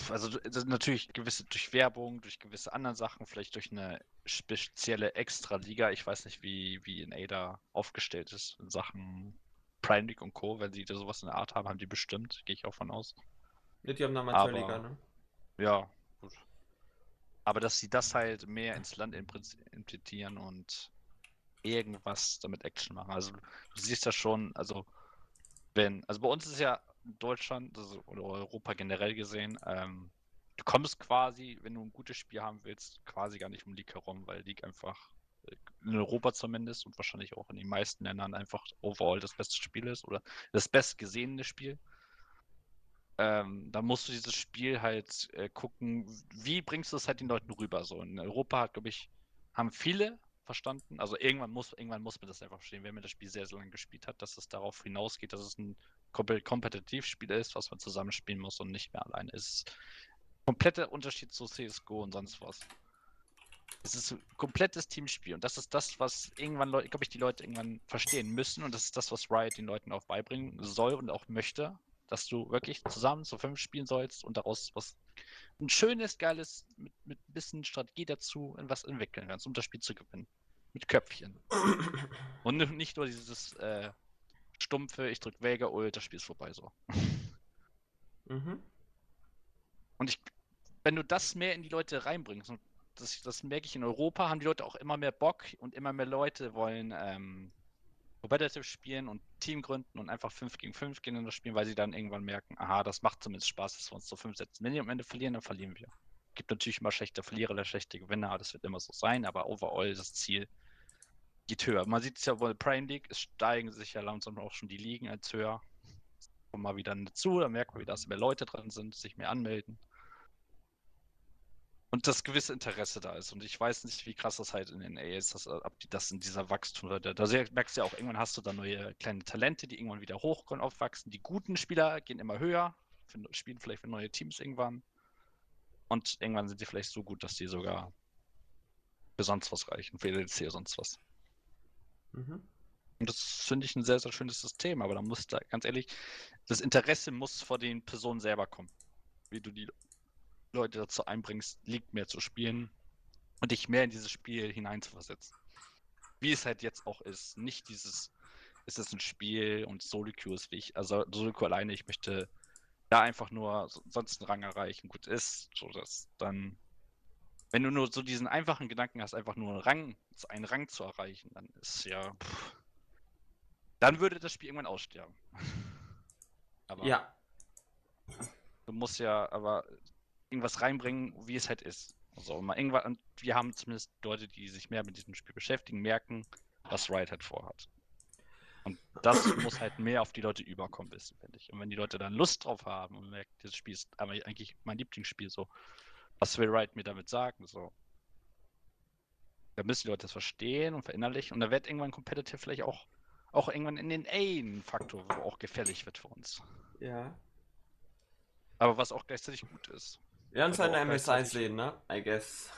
also natürlich gewisse durch Werbung, durch gewisse anderen Sachen, vielleicht durch eine spezielle Extra-Liga. Ich weiß nicht, wie, wie in Ada aufgestellt ist in Sachen Prime League und Co. Wenn sie da sowas in der Art haben, haben die bestimmt, gehe ich auch von aus. Ja, die haben eine Amateurliga, ne? Ja, gut. Aber dass sie das halt mehr ins Land implementieren und irgendwas damit Action machen. Also du siehst das schon, also wenn, also bei uns ist ja Deutschland also, oder Europa generell gesehen, ähm, du kommst quasi, wenn du ein gutes Spiel haben willst, quasi gar nicht um League herum, weil League einfach äh, in Europa zumindest und wahrscheinlich auch in den meisten Ländern einfach overall das beste Spiel ist oder das bestgesehene Spiel. Ähm, da musst du dieses Spiel halt äh, gucken, wie bringst du es halt den Leuten rüber. So in Europa hat, glaube ich, haben viele verstanden. Also irgendwann muss, irgendwann muss man das einfach verstehen, wenn man das Spiel sehr, sehr lange gespielt hat, dass es darauf hinausgeht, dass es ein Kompetitivspiel ist, was man zusammenspielen muss und nicht mehr alleine. Es ist kompletter Unterschied zu CSGO und sonst was. Es ist ein komplettes Teamspiel und das ist das, was irgendwann, glaube ich, die Leute irgendwann verstehen müssen und das ist das, was Riot den Leuten auch beibringen soll und auch möchte, dass du wirklich zusammen zu fünf spielen sollst und daraus was ein schönes, geiles, mit, mit ein bisschen Strategie dazu, was entwickeln kannst, um das Spiel zu gewinnen. Mit Köpfchen. (laughs) Und nicht nur dieses äh, stumpfe, ich drück Vega, Ult, das Spiel ist vorbei so. (laughs) Mhm. Und ich, wenn du das mehr in die Leute reinbringst, und das, das merke ich in Europa, haben die Leute auch immer mehr Bock und immer mehr Leute wollen ähm, Competitive spielen und Team gründen und einfach 5 gegen 5 gegeneinander spielen, weil sie dann irgendwann merken, aha, das macht zumindest Spaß, dass wir uns so 5 setzen. Wenn wir am Ende verlieren, dann verlieren wir. Gibt natürlich immer schlechte Verlierer oder schlechte Gewinner, das wird immer so sein, aber overall das Ziel geht höher. Man sieht es ja wohl Prime League, es steigen sich ja langsam auch schon die Ligen als höher. Kommen mal wieder dazu, dann merkt man wieder, dass mehr Leute dran sind, sich mehr anmelden und das gewisse Interesse da ist. Und ich weiß nicht, wie krass das halt in den A ist, dass, ob die das in dieser Wachstum, da, da merkst du ja auch, irgendwann hast du da neue kleine Talente, die irgendwann wieder hochkommen, aufwachsen. Die guten Spieler gehen immer höher, spielen vielleicht für neue Teams irgendwann. Und irgendwann sind die vielleicht so gut, dass die sogar für sonst was reichen, für EDC oder sonst was. Mhm. Und das finde ich ein sehr, sehr schönes System, aber da muss da, ganz ehrlich, das Interesse muss vor den Personen selber kommen. Wie du die Leute dazu einbringst, League mehr zu spielen und dich mehr in dieses Spiel hineinzuversetzen. Wie es halt jetzt auch ist. Nicht dieses, ist es ein Spiel und Queue ist wichtig. Also Solo Queue alleine, ich möchte da einfach nur sonst einen Rang erreichen. Gut ist, so dass dann wenn du nur so diesen einfachen Gedanken hast, einfach nur einen Rang, einen Rang zu erreichen, dann ist ja. Pff, dann würde das Spiel irgendwann aussterben. (laughs) aber ja. Du musst ja aber irgendwas reinbringen, wie es halt ist. Also mal irgendwann, und wir haben zumindest Leute, die sich mehr mit diesem Spiel beschäftigen, merken, was Riot halt vorhat. Und das (coughs) muss halt mehr auf die Leute überkommen, wissen, finde ich. Und wenn die Leute dann Lust drauf haben und merken, dieses Spiel ist aber eigentlich mein Lieblingsspiel, so, was will Riot mir damit sagen, so. Da müssen die Leute das verstehen und verinnerlichen und da wird irgendwann Competitive vielleicht auch, auch irgendwann in den A ein Faktor, wo auch gefährlich wird für uns. Ja. Aber was auch gleichzeitig gut ist. Wir werden es halt in der MSI sehen, ne? I guess.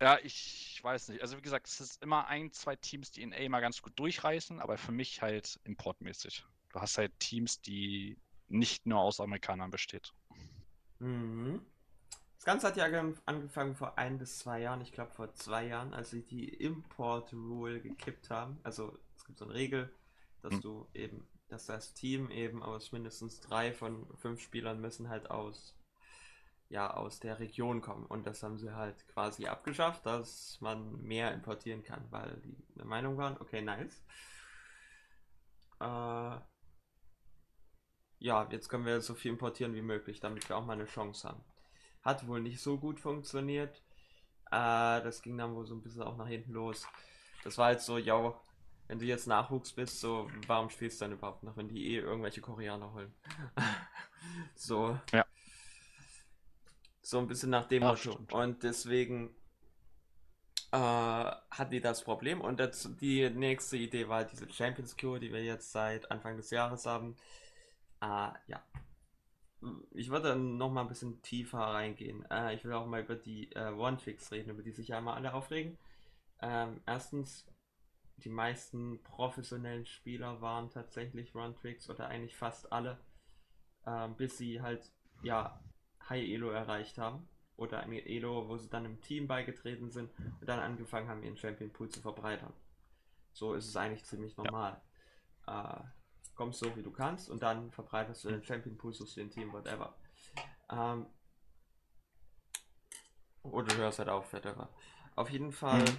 Ja, ich weiß nicht. Also wie gesagt, es ist immer ein, zwei Teams, die in A mal ganz gut durchreißen, aber für mich halt importmäßig. Du hast halt Teams, die nicht nur aus Amerikanern besteht. Mhm. Das Ganze hat ja angefangen vor ein bis zwei Jahren, ich glaube vor zwei Jahren, als sie die Import Rule gekippt haben. Also es gibt so eine Regel, dass hm. du eben, dass das Team eben aus mindestens drei von fünf Spielern müssen halt aus ja aus der Region kommen. Und das haben sie halt quasi abgeschafft, dass man mehr importieren kann, weil die der Meinung waren, okay, nice. Äh, ja, jetzt können wir so viel importieren wie möglich, damit wir auch mal eine Chance haben. Hat wohl nicht so gut funktioniert. Äh, das ging dann wohl so ein bisschen auch nach hinten los. Das war halt so, ja, wenn du jetzt Nachwuchs bist, so, warum spielst du dann überhaupt noch, wenn die eh irgendwelche Koreaner holen? (laughs) so. Ja. So ein bisschen nach dem Motto. Und deswegen äh, hat die das Problem. Und das, die nächste Idee war diese Champions Cure, die wir jetzt seit Anfang des Jahres haben. Äh, ja. Ich würde noch mal ein bisschen tiefer reingehen. Äh, ich will auch mal über die äh, One-Fix reden, über die sich ja immer alle aufregen. Ähm, erstens, die meisten professionellen Spieler waren tatsächlich One-Tricks oder eigentlich fast alle, ähm, bis sie halt ja High Elo erreicht haben oder eine Elo, wo sie dann im Team beigetreten sind und dann angefangen haben, ihren Champion Pool zu verbreitern. So ist es eigentlich ziemlich normal. Ja. Äh, kommst so wie du kannst und dann verbreitest du den Champion Pool, suchst den Team, whatever. Ähm, oder du hörst halt auf, whatever. Auf jeden Fall. Mhm.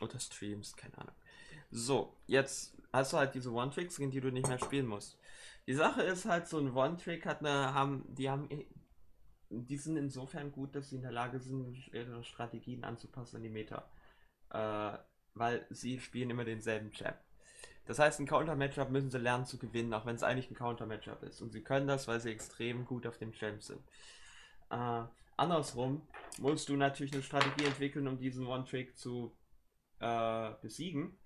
Oder streams, keine Ahnung. So, jetzt hast du halt diese One-Tricks, gegen die du nicht mehr spielen musst. Die Sache ist halt, so ein One-Trick hat eine, haben, die haben, die sind insofern gut, dass sie in der Lage sind, ihre Strategien anzupassen an die Meta. Äh, weil sie spielen immer denselben Champ. Das heißt, ein Counter-Matchup müssen sie lernen zu gewinnen, auch wenn es eigentlich ein Counter-Matchup ist. Und sie können das, weil sie extrem gut auf dem Champ sind. Äh, andersrum musst du natürlich eine Strategie entwickeln, um diesen One-Trick zu äh, besiegen.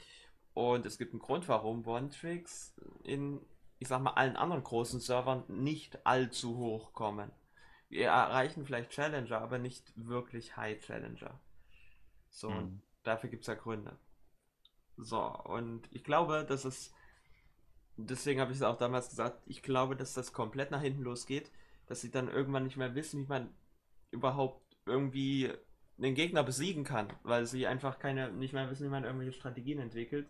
Und es gibt einen Grund, warum One-Tricks in ich sag mal, allen anderen großen Servern nicht allzu hoch kommen. Wir erreichen vielleicht Challenger, aber nicht wirklich High Challenger. So, mhm. dafür gibt es ja Gründe. So, und ich glaube, dass es, deswegen habe ich es auch damals gesagt, ich glaube, dass das komplett nach hinten losgeht, dass sie dann irgendwann nicht mehr wissen, wie man überhaupt irgendwie den Gegner besiegen kann, weil sie einfach keine, nicht mehr wissen, wie man irgendwelche Strategien entwickelt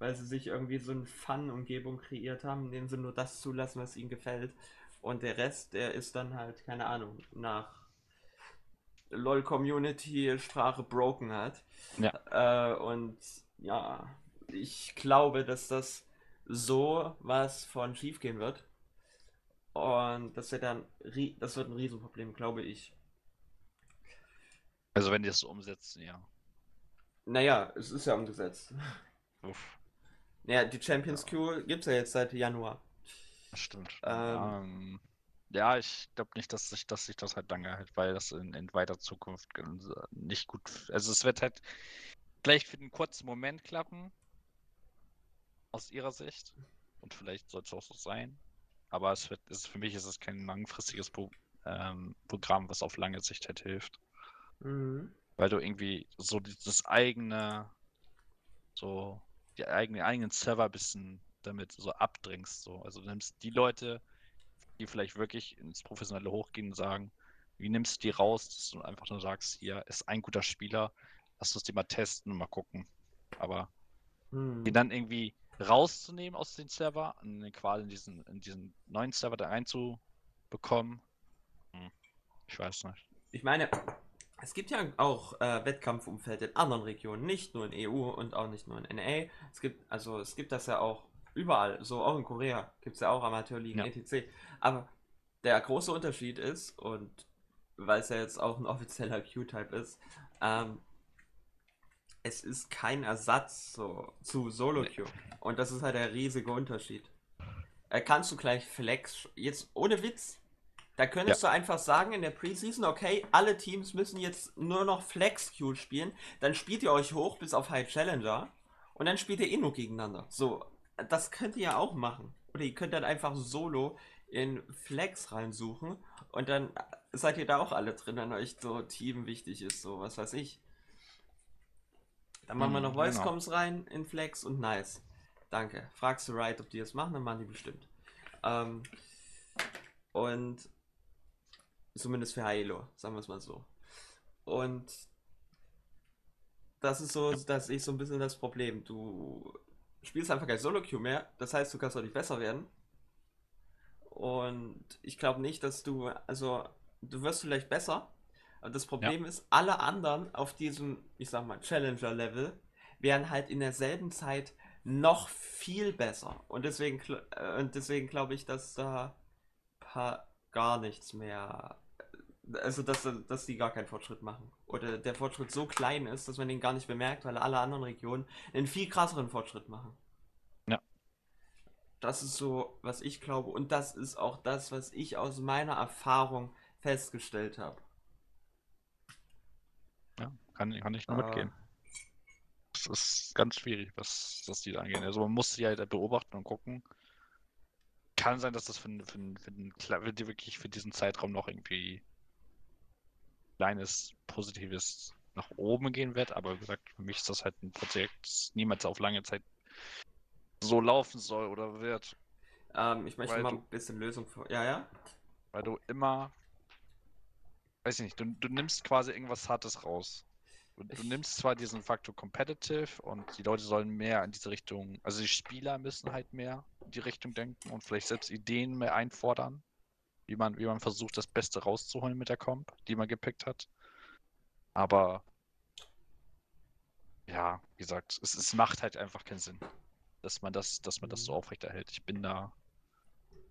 weil sie sich irgendwie so eine Fun-Umgebung kreiert haben, in denen sie nur das zulassen, was ihnen gefällt. Und der Rest, der ist dann halt, keine Ahnung, nach LOL-Community Sprache broken hat. Ja. Äh, und ja, ich glaube, dass das so was von schief gehen wird. Und das wird dann, das wird ein Riesenproblem, glaube ich. Also wenn die es so umsetzen, ja. Naja, es ist ja umgesetzt. Uff. Ja, die Champions ja. Gibt es ja jetzt seit Januar. Stimmt. Ähm, ähm, ja, ich glaube nicht, dass sich, dass sich das halt lange hält, weil das in, in weiter Zukunft nicht gut. Also es wird halt vielleicht für einen kurzen Moment klappen. Aus ihrer Sicht. Und vielleicht soll es auch so sein. Aber es wird, ist, für mich ist es kein langfristiges Pro, ähm, Programm, was auf lange Sicht halt hilft. Mhm. Weil du irgendwie so dieses eigene, so die eigenen, eigenen Server ein bisschen damit so abdrängst. So. Also du nimmst die Leute, die vielleicht wirklich ins Professionelle hochgehen und sagen, wie nimmst du die raus, dass du einfach nur sagst, hier ist ein guter Spieler, lass uns die mal testen und mal gucken. Aber hm. die dann irgendwie rauszunehmen aus den Server und quasi in diesen, in diesen neuen Server da einzubekommen, hm, ich weiß nicht. ich meine, es gibt ja auch äh, Wettkampfumfeld in anderen Regionen, nicht nur in EU und auch nicht nur in NA. Es gibt, also es gibt das ja auch überall, so auch in Korea gibt es ja auch Amateurligen, Ja. etc. Aber der große Unterschied ist, und weil es ja jetzt auch ein (laughs) offizieller Q-Type ist, ähm, es ist kein Ersatz so, zu Solo-Q. Und das ist halt der riesige Unterschied. Äh, kannst du gleich Flex, jetzt ohne Witz, da könntest du einfach sagen in der Preseason, okay, alle Teams müssen jetzt nur noch Flex Q spielen, dann spielt ihr euch hoch bis auf High Challenger und dann spielt ihr eh nur gegeneinander. So, das könnt ihr ja auch machen. Oder ihr könnt dann einfach solo in Flex reinsuchen und dann seid ihr da auch alle drin, wenn euch so Team wichtig ist, so was weiß ich. Dann machen wir Mhm, noch Voice genau. Comms rein in Flex und nice. Danke. Fragst du Riot, ob die das machen, dann machen die bestimmt. Ähm, und zumindest für Halo, sagen wir es mal so. Und das ist so, das ist so ein bisschen das Problem. Du spielst einfach kein Solo-Queue mehr, das heißt, du kannst auch nicht besser werden. Und ich glaube nicht, dass du, also, du wirst vielleicht besser, aber das Problem ist, alle anderen auf diesem, ich sag mal, Challenger-Level wären halt in derselben Zeit noch viel besser. Und deswegen, äh, und deswegen glaube ich, dass da gar nichts mehr, also dass, dass die gar keinen Fortschritt machen. Oder der Fortschritt so klein ist, dass man den gar nicht bemerkt, weil alle anderen Regionen einen viel krasseren Fortschritt machen. Ja. Das ist so, was ich glaube. Und das ist auch das, was ich aus meiner Erfahrung festgestellt habe. Ja, kann, kann ich nur Äh, mitgehen. Es ist ganz schwierig, was das die da angeht. Also man muss sie halt beobachten und gucken. Kann sein, dass das für, für, für, Kle- für die wirklich für diesen Zeitraum noch irgendwie kleines positives nach oben gehen wird, aber wie gesagt, für mich ist das halt ein Projekt, das niemals auf lange Zeit so laufen soll oder wird, Ähm, ich möchte mal ein bisschen Lösung vor. Ja, ja? weil du immer, weiß ich nicht, du, du nimmst quasi irgendwas Hartes raus. Du, du nimmst zwar diesen Faktor Competitive und die Leute sollen mehr in diese Richtung, also die Spieler müssen halt mehr in die Richtung denken und vielleicht selbst Ideen mehr einfordern, wie man, wie man versucht, das Beste rauszuholen mit der Comp, die man gepickt hat. Aber ja, wie gesagt, es, es macht halt einfach keinen Sinn, dass man das, dass man das so Mhm. aufrechterhält. Ich bin da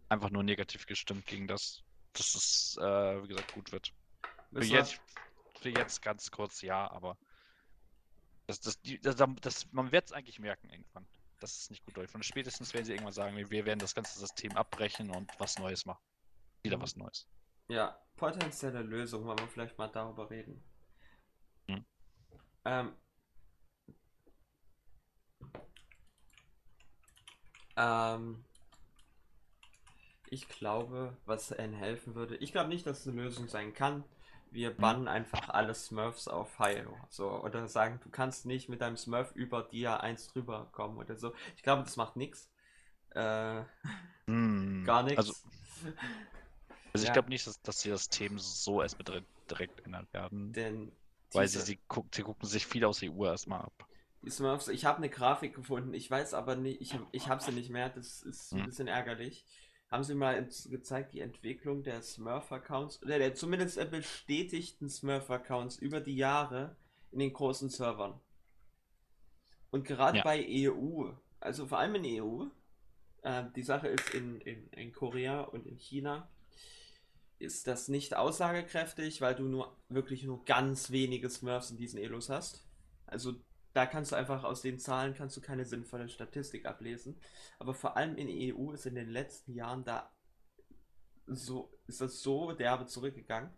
einfach nur negativ gestimmt gegen das, dass es, äh, wie gesagt, gut wird. Für jetzt, für jetzt ganz kurz ja, aber das, das, die, das, das, man wird es eigentlich merken irgendwann, dass es nicht gut läuft. Und spätestens werden sie irgendwann sagen, wir- werden das ganze System abbrechen und was Neues machen. Wieder was Neues. Ja, potenzielle Lösung, wollen wir vielleicht mal darüber reden. Hm. Ähm, ähm, ich glaube, was N helfen würde, ich glaube nicht, dass es eine Lösung sein kann. Wir bannen einfach alle Smurfs auf Hilo. So, oder sagen, du kannst nicht mit deinem Smurf über Dia 1 drüber kommen oder so. Ich glaube, das macht nichts. Äh, Hm, gar nichts. Also, also ich Ja. glaube nicht, dass, dass sie das Thema so erstmal direkt, direkt ändern werden. denn Weil sie, diese- sie, guck, sie gucken sich viel aus EU erstmal ab. Die Smurfs, ich habe eine Grafik gefunden, ich weiß aber nicht, ich, hab- ich habe sie nicht mehr, das ist ein Hm. bisschen ärgerlich. Haben sie mal gezeigt, die Entwicklung der Smurf-Accounts, oder der zumindest der bestätigten Smurf-Accounts über die Jahre in den großen Servern. Und gerade Ja. bei EU, also vor allem in EU, äh, die Sache ist in, in, in Korea und in China, ist das nicht aussagekräftig, weil du nur wirklich nur ganz wenige Smurfs in diesen Elos hast. Also da kannst du einfach aus den Zahlen kannst du keine sinnvolle Statistik ablesen. Aber vor allem in der EU ist in den letzten Jahren da so ist das so derbe zurückgegangen.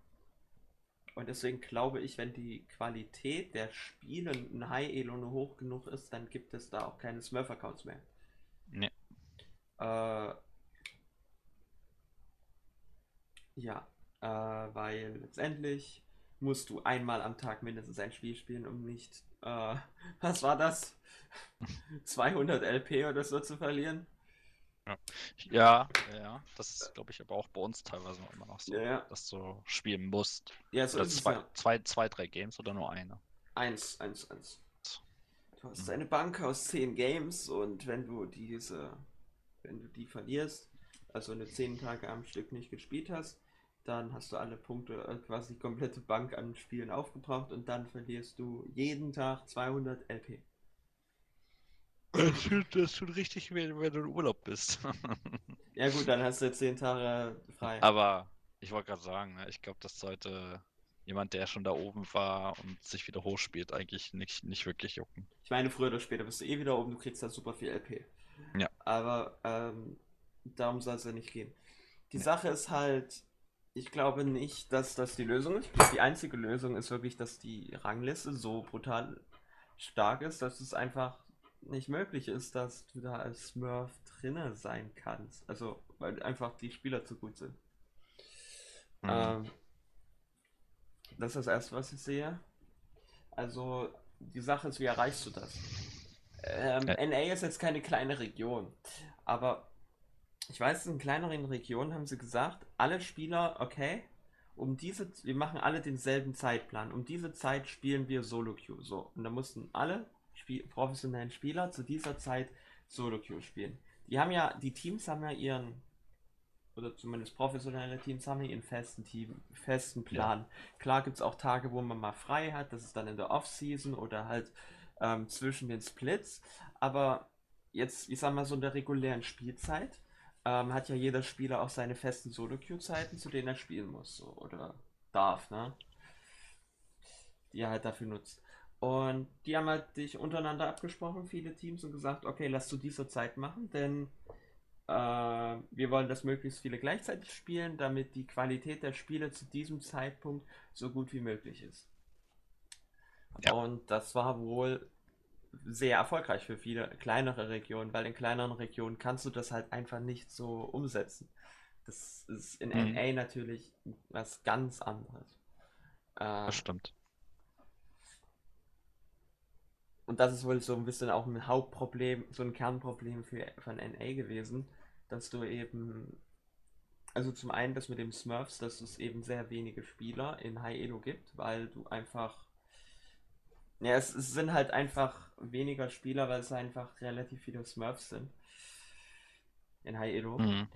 Und deswegen glaube ich, wenn die Qualität der Spiele in High Elo hoch genug ist, dann gibt es da auch keine Smurf-Accounts mehr. Nee. Äh, ja, äh, weil letztendlich musst du einmal am Tag mindestens ein Spiel spielen, um nicht, äh, (laughs) was war das? 200 LP oder so zu verlieren. Ja, ja, das ist, glaube ich, aber auch bei uns teilweise noch immer noch so, Ja, ja. dass du spielen musst. Ja, so Oder ist es zwei, ja. zwei, zwei, drei Games oder nur eine. Eins, eins, eins. Du hast Mhm. eine Bank aus 10 Games und wenn du diese, wenn du die verlierst, also eine 10 Tage am Stück nicht gespielt hast, dann hast du alle Punkte, äh, quasi die komplette Bank an Spielen aufgebraucht und dann verlierst du jeden Tag 200 LP. Das tut, das tut richtig weh, wenn du in Urlaub bist. (laughs) Ja gut, dann hast du 10 Tage frei. Aber ich wollte gerade sagen, ne, ich glaube, das sollte jemand, der schon da oben war und sich wieder hochspielt, eigentlich nicht, nicht wirklich jucken. Ich meine, früher oder später bist du eh wieder oben, du kriegst halt super viel LP. Ja. Aber ähm, darum soll es ja nicht gehen. Die Nee. Sache ist halt, ich glaube nicht, dass das die Lösung ist. Die einzige Lösung ist wirklich, dass die Rangliste so brutal stark ist, dass es einfach nicht möglich ist, dass du da als Smurf drinne sein kannst. Also, weil einfach die Spieler zu gut sind. Mhm. Ähm, das ist das Erste, was ich sehe. Also, die Sache ist, wie erreichst du das? Ähm, Äh. NA ist jetzt keine kleine Region, aber ich weiß, in kleineren Regionen haben sie gesagt, alle Spieler, okay, um diese, wir machen alle denselben Zeitplan. Um diese Zeit spielen wir Solo Queue. So, und da mussten alle Spie professionellen Spieler zu dieser Zeit Solo Queue spielen. Die haben ja, die Teams haben ja ihren, oder zumindest professionelle Teams haben ja ihren festen Team, festen Plan. Klar gibt es auch Tage, wo man mal frei hat, das ist dann in der Off-Season oder halt ähm, zwischen den Splits. Aber jetzt, ich sag mal so in der regulären Spielzeit, ähm, hat ja jeder Spieler auch seine festen Solo-Queue-Zeiten, zu denen er spielen muss, so, oder darf, ne? Die er halt dafür nutzt. Und die haben halt sich untereinander abgesprochen, viele Teams, und gesagt, okay, lass zu dieser Zeit machen, denn äh, wir wollen, dass möglichst viele gleichzeitig spielen, damit die Qualität der Spiele zu diesem Zeitpunkt so gut wie möglich ist. Ja. Und das war wohl sehr erfolgreich für viele kleinere Regionen, weil in kleineren Regionen kannst du das halt einfach nicht so umsetzen. Das ist in Mhm. NA natürlich was ganz anderes. Äh, Das stimmt. Und das ist wohl so ein bisschen auch ein Hauptproblem, so ein Kernproblem für, von NA gewesen, dass du eben, also zum einen das mit dem Smurfs, dass es eben sehr wenige Spieler in High Elo gibt, weil du einfach, ja, es, es sind halt einfach weniger Spieler, weil es einfach relativ viele Smurfs sind in High Elo. Mhm.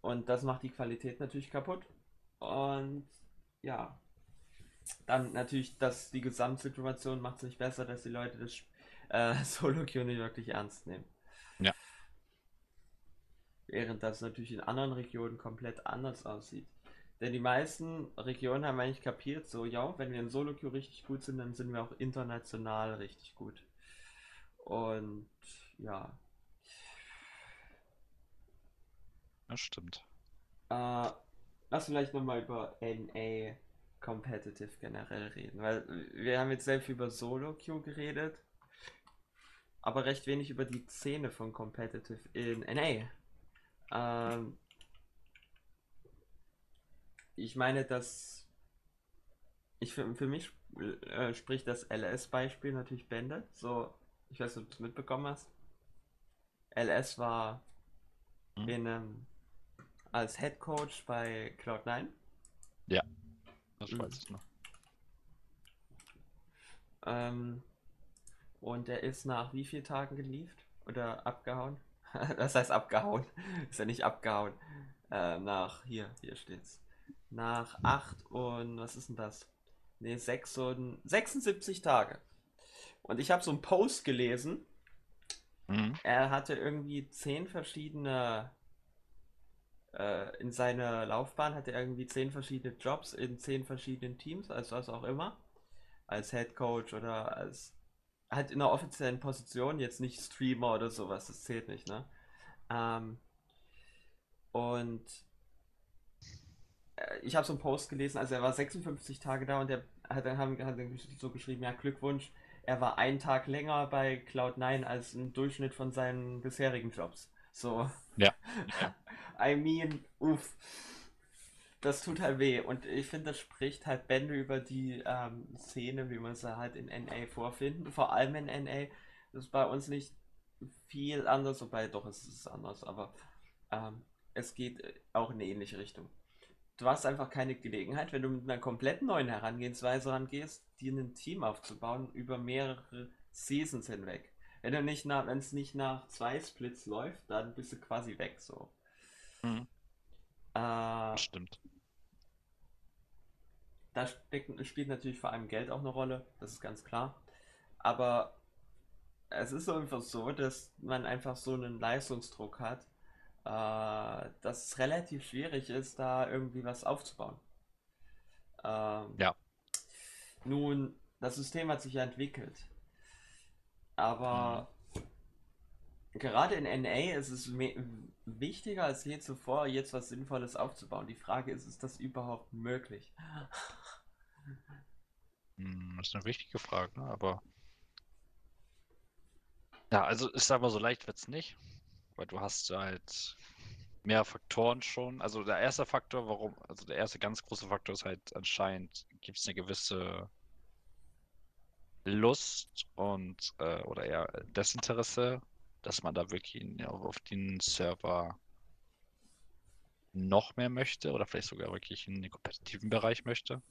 Und das macht die Qualität natürlich kaputt. Und ja, dann natürlich, dass die Gesamtsituation macht es nicht besser, dass die Leute das äh, (laughs) Solo Queue nicht wirklich ernst nehmen. Ja. Während das natürlich in anderen Regionen komplett anders aussieht. Denn die meisten Regionen haben eigentlich kapiert, so, ja, wenn wir in Solo Queue richtig gut sind, dann sind wir auch international richtig gut. Und ja, Das stimmt. Äh, lass vielleicht nochmal über NA Competitive generell reden, weil wir haben jetzt sehr viel über Solo Queue geredet, aber recht wenig über die Szene von Competitive in NA. Ähm, ich meine, dass ich für, für mich äh, spricht das LS-Beispiel natürlich Bände. So, ich weiß nicht, ob du es mitbekommen hast. LS war Hm. in einem als Head Coach bei Cloud9. Das Mhm. weiß ich noch. Ähm, und er ist nach wie vielen Tagen geliefert? Oder abgehauen? (laughs) Das heißt abgehauen. Ist ja nicht abgehauen. Äh, nach, hier, hier steht's. Nach 8 und, was ist denn das? Ne, 6 und 76 Tage. Und ich habe so einen Post gelesen. Mhm. Er hatte irgendwie 10 verschiedene äh, in seiner Laufbahn hatte er irgendwie zehn verschiedene Jobs in zehn verschiedenen Teams, also was auch immer. Als Head Coach oder als halt in einer offiziellen Position, jetzt nicht Streamer oder sowas, das zählt nicht, ne? Ähm, und ich habe so einen Post gelesen, also er war 56 Tage da und er hat dann haben, hat dann so geschrieben, ja, Glückwunsch, er war einen Tag länger bei Cloud9 als im Durchschnitt von seinen bisherigen Jobs. So. Ja. (laughs) I mean, uff. Das tut halt weh. Und ich finde, das spricht halt Bände über die ähm, Szene, wie wir sie halt in NA vorfinden. Vor allem in NA. Das ist bei uns nicht viel anders, wobei doch es ist anders, aber ähm, es geht äh, auch in eine ähnliche Richtung. Du hast einfach keine Gelegenheit, wenn du mit einer komplett neuen Herangehensweise rangehst, dir ein Team aufzubauen über mehrere Seasons hinweg. Wenn du nicht nach, wenn es nicht nach zwei Splits läuft, dann bist du quasi weg so. Mhm. Äh, Das stimmt. da steckt, spielt natürlich vor allem Geld auch eine Rolle, das ist ganz klar. Aber es ist einfach so, dass man einfach so einen Leistungsdruck hat, äh, dass es relativ schwierig ist, da irgendwie was aufzubauen. Ähm, Ja. nun, das System hat sich ja entwickelt, Mhm. aber gerade in NA ist es wichtiger als je zuvor, jetzt was Sinnvolles aufzubauen. Die Frage ist, ist das überhaupt möglich? Hm, Das ist eine wichtige Frage, ne? aber ja, also ich sag mal, so leicht wird's nicht, weil du hast halt mehr Faktoren schon. Also der erste Faktor, warum, also der erste ganz große Faktor ist halt anscheinend, gibt es eine gewisse Lust und äh, oder eher Desinteresse, dass man da wirklich auf den Server noch mehr möchte oder vielleicht sogar wirklich in den kompetitiven Bereich möchte.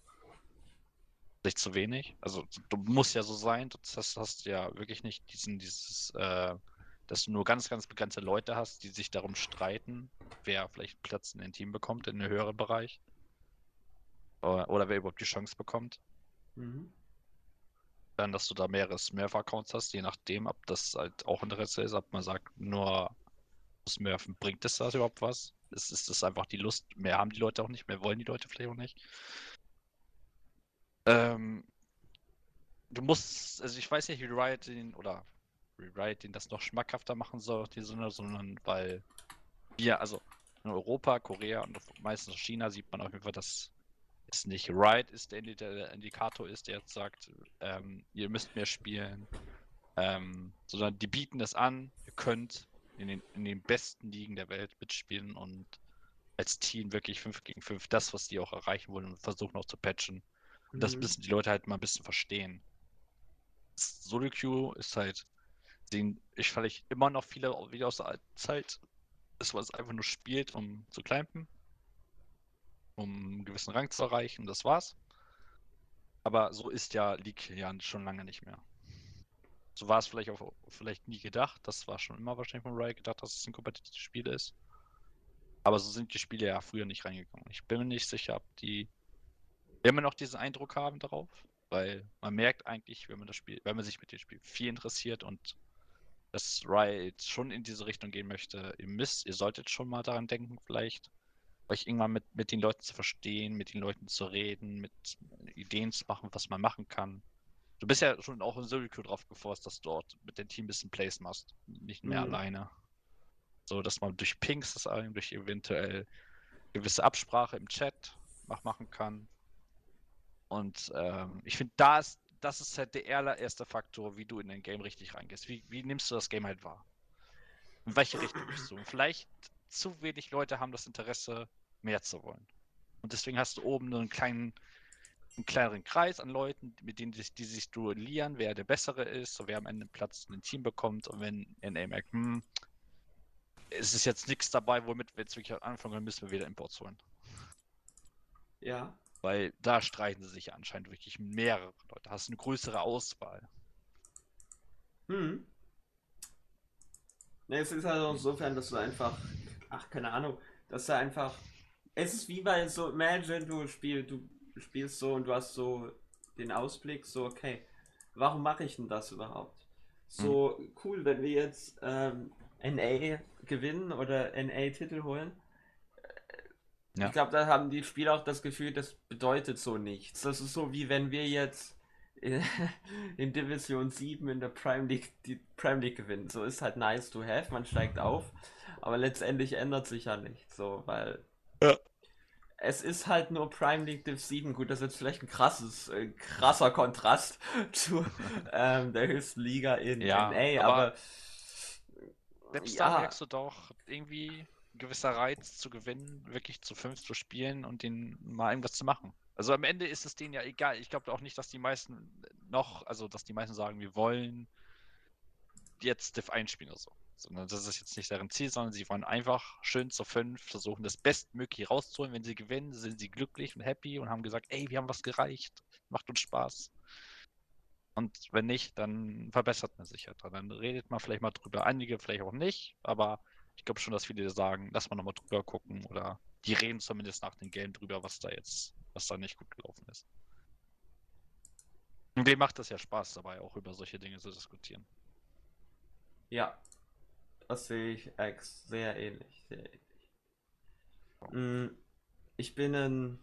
Nicht zu wenig. Also du musst ja so sein, du hast, hast ja wirklich nicht diesen, dieses, äh, dass du nur ganz, ganz begrenzte Leute hast, die sich darum streiten, wer vielleicht Platz in den Team bekommt, in den höheren Bereich. Oder, oder wer überhaupt die Chance bekommt. Mhm. Dann, dass du da mehrere Smurf-Accounts hast, je nachdem, ob das halt auch Interesse ist, ob man sagt, nur Smurfen, bringt es das überhaupt was? Ist, ist das einfach die Lust? Mehr haben die Leute auch nicht, mehr wollen die Leute vielleicht auch nicht. Ähm, du musst, also ich weiß nicht, wie Riot den, oder Riot den das noch schmackhafter machen soll, die Sinne, sondern weil wir, also in Europa, Korea und meistens China sieht man auf jeden Fall, dass es nicht Riot ist, der, Indi- der Indikator ist, der jetzt sagt, ähm, ihr müsst mehr spielen, ähm, sondern die bieten es an, ihr könnt in den, in den besten Ligen der Welt mitspielen und als Team wirklich 5 gegen 5 das, was die auch erreichen wollen und versuchen auch zu patchen. Und das Mhm. müssen die Leute halt mal ein bisschen verstehen. Solo Queue ist halt, sehen ich vielleicht immer noch viele wieder aus der alten Zeit, man es einfach nur spielt, um zu climben, um einen gewissen Rang zu erreichen, das war's. Aber so ist ja League ja schon lange nicht mehr. So war es vielleicht auch vielleicht nie gedacht. Das war schon immer wahrscheinlich von Riot gedacht, dass es ein kompetitives Spiel ist. Aber so sind die Spiele ja früher nicht reingegangen. Ich bin mir nicht sicher, ob die immer noch diesen Eindruck haben darauf, weil man merkt eigentlich, wenn man das Spiel, wenn man sich mit dem Spiel viel interessiert und dass Riot schon in diese Richtung gehen möchte, ihr müsst, ihr solltet schon mal daran denken, vielleicht euch irgendwann mit, mit den Leuten zu verstehen, mit den Leuten zu reden, mit Ideen zu machen, was man machen kann. Du bist ja schon auch in Solo-Queue drauf geforst, dass du dort mit dem Team ein bisschen Plays machst, nicht mehr Mhm. alleine. So, dass man durch Pings das allem, durch eventuell gewisse Absprache im Chat mach, machen kann. Und ähm, ich finde, da ist, das ist halt der allererste Faktor, wie du in ein Game richtig reingehst. Wie, wie nimmst du das Game halt wahr? In welche Richtung bist du? Und vielleicht zu wenig Leute haben das Interesse, mehr zu wollen. Und deswegen hast du oben nur einen kleinen, einen kleineren Kreis an Leuten, mit denen die, die sich duellieren, wer der Bessere ist, so wer am Ende Platz in ein Team bekommt. Und wenn NA merkt, hm, es ist jetzt nichts dabei, womit wir jetzt wirklich anfangen, müssen wir wieder Imports holen. Ja. Weil da streiten sie sich anscheinend wirklich mehrere Leute. Hast eine größere Auswahl. Hm. Ne, es ist also insofern, dass du einfach, ach, keine Ahnung, dass du einfach, es ist wie bei so, imagine, du spielst, du spielst so und du hast so den Ausblick, so, okay, warum mache ich denn das überhaupt? So cool, wenn wir jetzt ähm, NA gewinnen oder NA-Titel holen. Ja. Ich glaube, da haben die Spieler auch das Gefühl, das bedeutet so nichts. Das ist so wie wenn wir jetzt (laughs) in, Division 7 in der Prime League die Prime League gewinnen. So ist halt nice to have, man steigt auf, aber letztendlich ändert sich ja nichts, so, weil Ja. es ist halt nur Prime League Div 7. Gut, das ist jetzt vielleicht ein krasses, äh, krasser Kontrast (laughs) zu ähm, der höchsten Liga in Ja, NA, aber aber Selbst da ja, merkst du doch irgendwie gewisser Reiz zu gewinnen, wirklich zu fünf zu spielen und denen mal irgendwas zu machen. Also am Ende ist es denen ja egal. Ich glaube auch nicht, dass die meisten noch, also dass die meisten sagen, wir wollen jetzt Div einspielen oder so. Sondern das ist jetzt nicht deren Ziel, sondern sie wollen einfach schön zu fünf versuchen, das Bestmögliche rauszuholen. Wenn sie gewinnen, sind sie glücklich und happy und haben gesagt, ey, wir haben was gereicht. Macht uns Spaß. Und wenn nicht, dann verbessert man sich ja dran. Dann redet man vielleicht mal drüber. Einige vielleicht auch nicht, aber ich glaube schon, dass viele sagen, lass mal nochmal drüber gucken oder die reden zumindest nach dem Game drüber, was da jetzt was da nicht gut gelaufen ist. Und dem macht es ja Spaß dabei, auch über solche Dinge zu diskutieren. Ja, das sehe ich sehr ähnlich. Sehr ähnlich. Mm, Ich bin ein,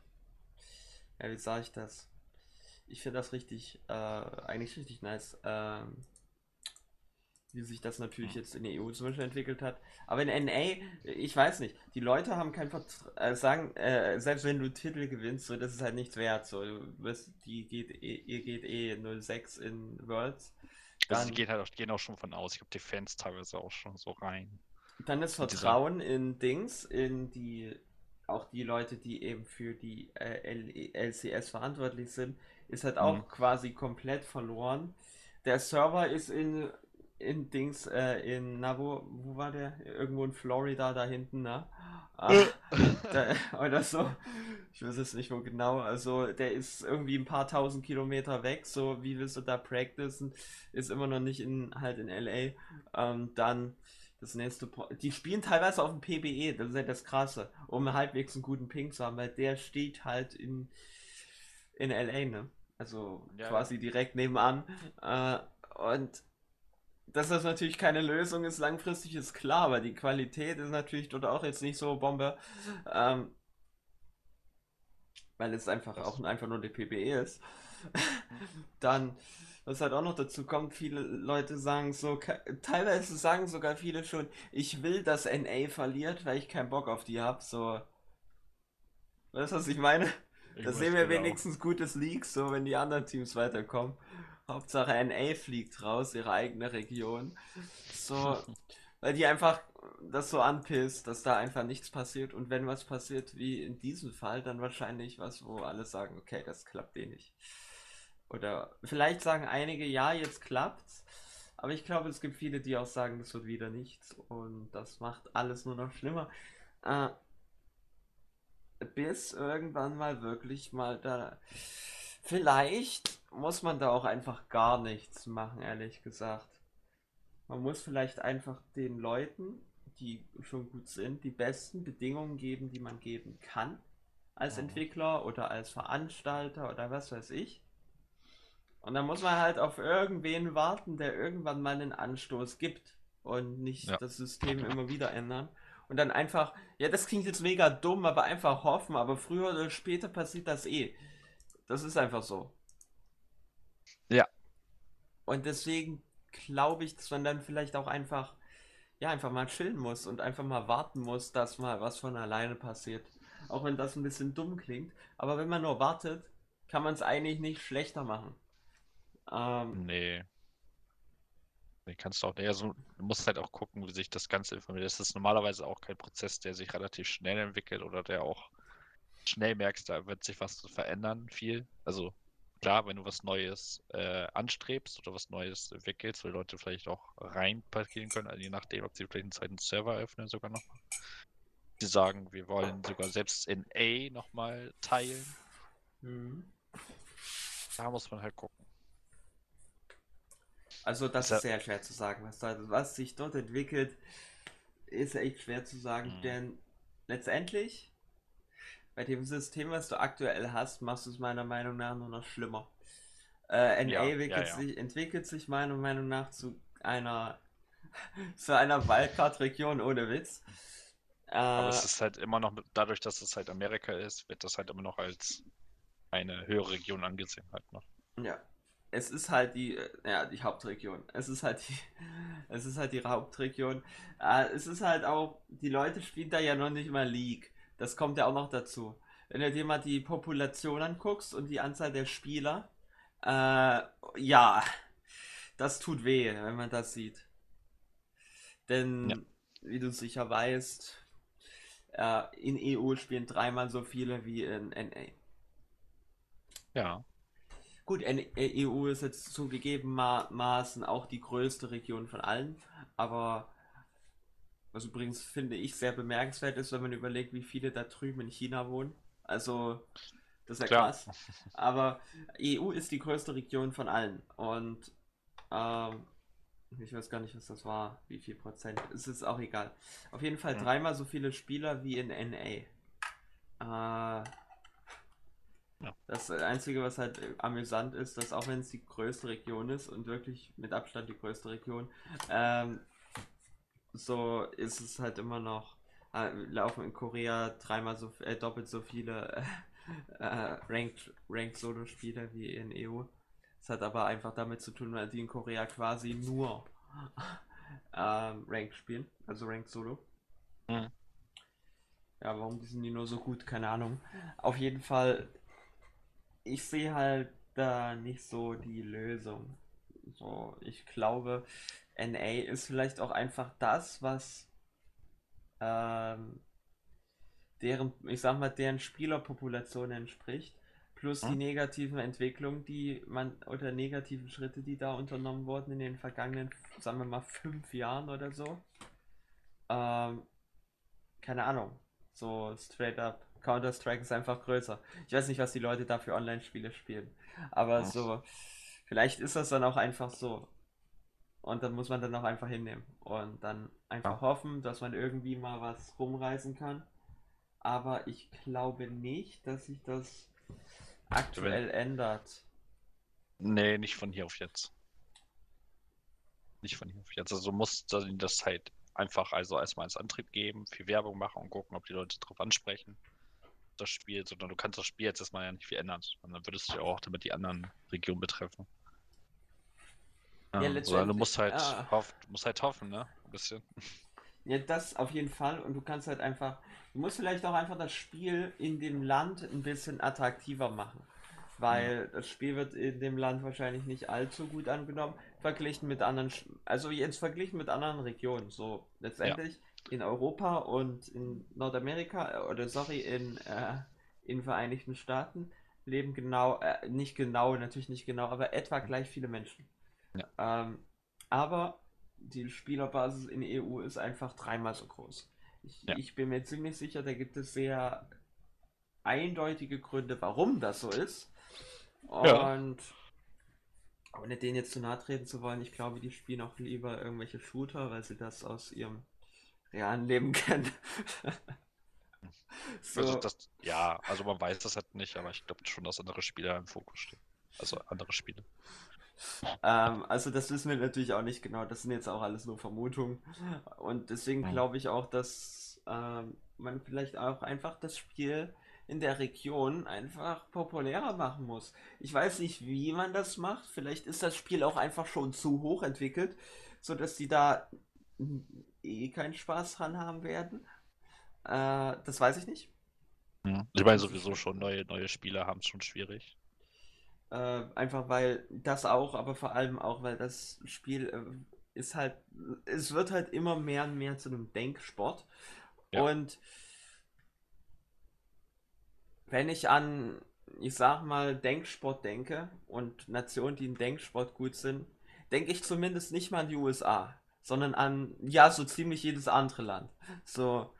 ja, wie sage ich das? Ich finde das richtig, äh, eigentlich richtig nice, ähm, wie sich das natürlich jetzt in der EU zum Beispiel entwickelt hat. Aber in NA, ich weiß nicht, die Leute haben kein Vertrauen, äh, sagen, äh, selbst wenn du Titel gewinnst, so, das ist halt nichts wert. So, du wirst, die geht, eh- ihr geht eh 06 in Worlds. Also Dann, die gehen halt auch, gehen auch schon von aus. Ich glaube, die Fans teilweise auch schon so rein. dann ist dieser- Vertrauen in Dings, in die, auch die Leute, die eben für die äh, LCS verantwortlich sind, ist halt auch Mhm. quasi komplett verloren. Der Server ist in, in Dings, äh, in, na, wo, wo war der? Irgendwo in Florida da hinten, ne? Ah, (laughs) da, oder so. Ich weiß es nicht wo genau. Also, der ist irgendwie ein paar tausend Kilometer weg. So, wie willst du da practicen? Ist immer noch nicht in, halt in LA. Ähm, dann das nächste. Pro die spielen teilweise auf dem PBE, das ist halt das Krasse, um halbwegs einen guten Ping zu haben, weil der steht halt in, in LA, ne? Also Ja, quasi direkt nebenan. Äh, und dass das natürlich keine Lösung ist, langfristig ist klar, aber die Qualität ist natürlich dort auch jetzt nicht so Bombe. Ähm, weil es einfach Das- auch einfach nur die PBE ist. (laughs) Dann, was halt auch noch dazu kommt, viele Leute sagen so, teilweise sagen sogar viele schon, ich will, dass NA verliert, weil ich keinen Bock auf die hab. So, weißt du, was ich meine? Ich Da sehen wir genau. wenigstens gutes Leaks, so wenn die anderen Teams weiterkommen. Hauptsache NA fliegt raus, ihre eigene Region. So, weil die einfach das so anpisst, dass da einfach nichts passiert. Und wenn was passiert, wie in diesem Fall, dann wahrscheinlich was, wo alle sagen, okay, das klappt eh nicht. Oder vielleicht sagen einige, ja, jetzt klappt's. Aber ich glaube, es gibt viele, die auch sagen, das wird wieder nichts. Und das macht alles nur noch schlimmer. Äh, bis irgendwann mal wirklich mal da. Vielleicht muss man da auch einfach gar nichts machen, ehrlich gesagt. Man muss vielleicht einfach den Leuten, die schon gut sind, die besten Bedingungen geben, die man geben kann. Als Mhm. Entwickler oder als Veranstalter oder was weiß ich. Und dann muss man halt auf irgendwen warten, der irgendwann mal einen Anstoß gibt und nicht Ja. das System immer wieder ändern. Und dann einfach, ja, das klingt jetzt mega dumm, aber einfach hoffen, aber früher oder später passiert das eh. Das ist einfach so. Ja. Und deswegen glaube ich, dass man dann vielleicht auch einfach, ja, einfach mal chillen muss und einfach mal warten muss, dass mal was von alleine passiert. Auch wenn das ein bisschen dumm klingt. Aber wenn man nur wartet, kann man es eigentlich nicht schlechter machen. Ähm, Nee. Nee, kannst du auch nicht. Also, du musst halt auch gucken, wie sich das Ganze informiert. Das ist normalerweise auch kein Prozess, der sich relativ schnell entwickelt oder der auch schnell merkst, da wird sich was verändern, viel. Also, klar, wenn du was Neues äh, anstrebst oder was Neues entwickelst, wo die Leute vielleicht auch reinpassieren können, also je nachdem, ob sie vielleicht einen zweiten Server öffnen, sogar noch. Die sagen, wir wollen sogar selbst in A nochmal teilen. mhm. Da muss man halt gucken. Also das Ist ist sehr schwer zu sagen, was, da, was sich dort entwickelt, ist echt schwer zu sagen, Mhm. denn letztendlich bei dem System, was du aktuell hast, machst du es meiner Meinung nach nur noch schlimmer. Äh, NA Ja, ja, entwickelt, ja. Sich, entwickelt sich meiner Meinung nach zu einer (laughs) zu einer Wildcard-Region ohne Witz. Aber Äh, es ist halt immer noch, dadurch, dass es halt Amerika ist, wird das halt immer noch als eine höhere Region angesehen halt noch. Ja, es ist halt die, äh, ja, die Hauptregion. Es ist halt die, (laughs) es ist halt die Hauptregion. Äh, es ist halt auch, die Leute spielen da ja noch nicht mal League. Das kommt ja auch noch dazu. Wenn du dir mal die Population anguckst und die Anzahl der Spieler, äh, ja, das tut weh, wenn man das sieht. Denn, Ja. wie du sicher weißt, äh, in EU spielen dreimal so viele wie in NA. Ja, Gut, EU ist jetzt zugegebenermaßen auch die größte Region von allen, aber was übrigens finde ich sehr bemerkenswert ist, wenn man überlegt, wie viele da drüben in China wohnen. Also, das ist ja Klar. krass. Aber EU ist die größte Region von allen und ähm, ich weiß gar nicht, was das war, wie viel Prozent. Es ist auch egal. Auf jeden Fall Hm. dreimal so viele Spieler wie in NA. Äh, Ja. Das Einzige, was halt amüsant ist, dass auch wenn es die größte Region ist und wirklich mit Abstand die größte Region, ähm, so ist es halt immer noch, äh, laufen in Korea dreimal so, äh, doppelt so viele äh, Ranked, Ranked Solo-Spiele wie in EU. Das hat aber einfach damit zu tun, weil die in Korea quasi nur (laughs) ähm, Ranked spielen, also Ranked Solo. Mhm. Ja, warum sind die nur so gut? Keine Ahnung. Auf jeden Fall ich sehe halt da nicht so die Lösung. So, ich glaube, NA ist vielleicht auch einfach das, was ähm, deren, ich sag mal, deren Spielerpopulation entspricht, plus die hm? negativen Entwicklungen, die man oder negativen Schritte, die da unternommen wurden in den vergangenen, sagen wir mal, fünf Jahren oder so. Ähm, keine Ahnung. So straight up Counter-Strike ist einfach größer. Ich weiß nicht, was die Leute da für Online-Spiele spielen. Aber so, vielleicht ist das dann auch einfach so. Und dann muss man dann auch einfach hinnehmen. Und dann einfach ja. hoffen, dass man irgendwie mal was rumreißen kann. Aber ich glaube nicht, dass sich das aktuell Wenn... ändert. Nee, nicht von hier auf jetzt. Nicht von hier auf jetzt. Also muss das halt einfach also erstmal als Antrieb geben, viel Werbung machen und gucken, ob die Leute drauf ansprechen das Spiel, sondern du kannst das Spiel jetzt erstmal ja nicht viel ändern. Und dann würdest du ja auch damit die anderen Regionen betreffen. Ja, ja sondern du musst halt, ah. hoff, musst halt hoffen, ne? Ein bisschen. Ja, das auf jeden Fall. Und du kannst halt einfach, du musst vielleicht auch einfach das Spiel in dem Land ein bisschen attraktiver machen. Weil ja. das Spiel wird in dem Land wahrscheinlich nicht allzu gut angenommen, verglichen mit anderen, also jetzt verglichen mit anderen Regionen. So letztendlich ja in Europa und in Nordamerika, äh, oder sorry, in, äh, in Vereinigten Staaten leben genau, äh, nicht genau, natürlich nicht genau, aber etwa gleich viele Menschen. Ja. Ähm, aber die Spielerbasis in der EU ist einfach dreimal so groß. Ich, ja. ich bin mir ziemlich sicher, da gibt es sehr eindeutige Gründe, warum das so ist. Und ja. ohne denen jetzt zu nahe treten zu wollen, ich glaube, die spielen auch lieber irgendwelche Shooter, weil sie das aus ihrem realen Leben (laughs) kennen. so. Also das, ja, also man weiß das halt nicht, aber ich glaube schon, dass andere Spieler im Fokus stehen. Also andere Spiele. Ähm, also das wissen wir natürlich auch nicht genau. Das sind jetzt auch alles nur Vermutungen. Und deswegen glaube ich auch, dass ähm, man vielleicht auch einfach das Spiel in der Region einfach populärer machen muss. Ich weiß nicht, wie man das macht. Vielleicht ist das Spiel auch einfach schon zu hoch entwickelt, sodass die da eh keinen Spaß dran haben werden. Äh, das weiß ich nicht. Ja. Ich meine sowieso schon, neue, neue Spieler haben es schon schwierig. Äh, einfach weil das auch, aber vor allem auch, weil das Spiel äh, ist halt, es wird halt immer mehr und mehr zu einem Denksport. Ja. Und wenn ich an, ich sag mal, Denksport denke und Nationen, die in Denksport gut sind, denke ich zumindest nicht mal an die USA sondern an, ja, so ziemlich jedes andere Land. So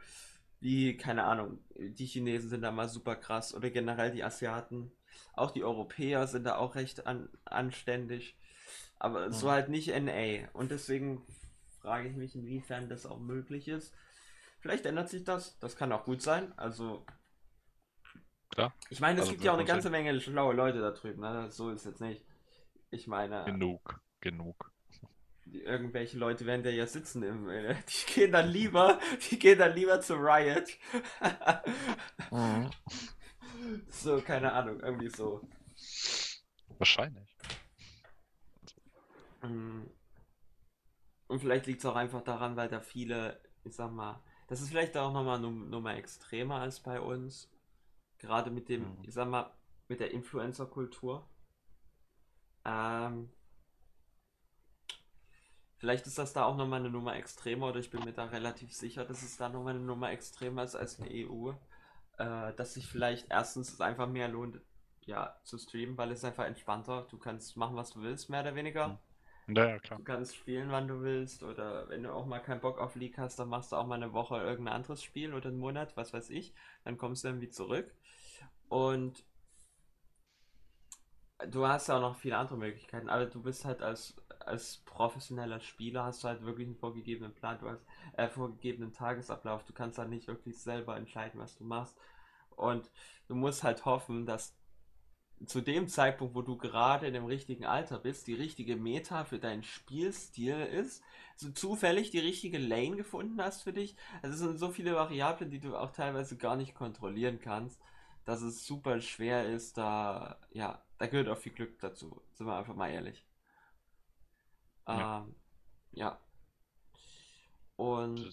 wie, keine Ahnung, die Chinesen sind da mal super krass oder generell die Asiaten. Auch die Europäer sind da auch recht an, anständig. Aber mhm. so halt nicht NA. Und deswegen frage ich mich, inwiefern das auch möglich ist. Vielleicht ändert sich das. Das kann auch gut sein. Also. Klar. Ich meine, es also gibt ja auch eine ganze Menge schlaue Leute da drüben. Ne? So ist es jetzt nicht. Ich meine. Genug, genug irgendwelche Leute werden da ja sitzen im, äh, (laughs) die gehen dann lieber, die gehen dann lieber zu Riot. mhm. (laughs) So, keine Ahnung, irgendwie so. Wahrscheinlich. Mm. Und vielleicht liegt es auch einfach daran, weil da viele, ich sag mal, das ist vielleicht auch nochmal Nummer extremer als bei uns. Gerade mit dem, mhm. ich sag mal, mit der Influencer-Kultur. Ähm, Vielleicht ist das da auch nochmal eine Nummer extremer oder ich bin mir da relativ sicher, dass es da nochmal eine Nummer extremer ist als eine EU. Äh, dass sich vielleicht erstens es einfach mehr lohnt, ja, zu streamen, weil es einfach entspannter. Du kannst machen, was du willst, mehr oder weniger. Hm. Ja, ja, klar. Du kannst spielen, wann du willst. Oder wenn du auch mal keinen Bock auf League hast, dann machst du auch mal eine Woche irgendein anderes Spiel oder einen Monat, was weiß ich. Dann kommst du irgendwie zurück. Und du hast ja auch noch viele andere Möglichkeiten, aber du bist halt als als professioneller Spieler hast du halt wirklich einen vorgegebenen Plan, du hast äh, vorgegebenen Tagesablauf, du kannst halt nicht wirklich selber entscheiden, was du machst. Und du musst halt hoffen, dass zu dem Zeitpunkt, wo du gerade in dem richtigen Alter bist, die richtige Meta für deinen Spielstil ist, so zufällig die richtige Lane gefunden hast für dich. Also es sind so viele Variablen, die du auch teilweise gar nicht kontrollieren kannst, dass es super schwer ist, da, ja, da gehört auch viel Glück dazu, sind wir einfach mal ehrlich. Ja. Ähm, ja. Und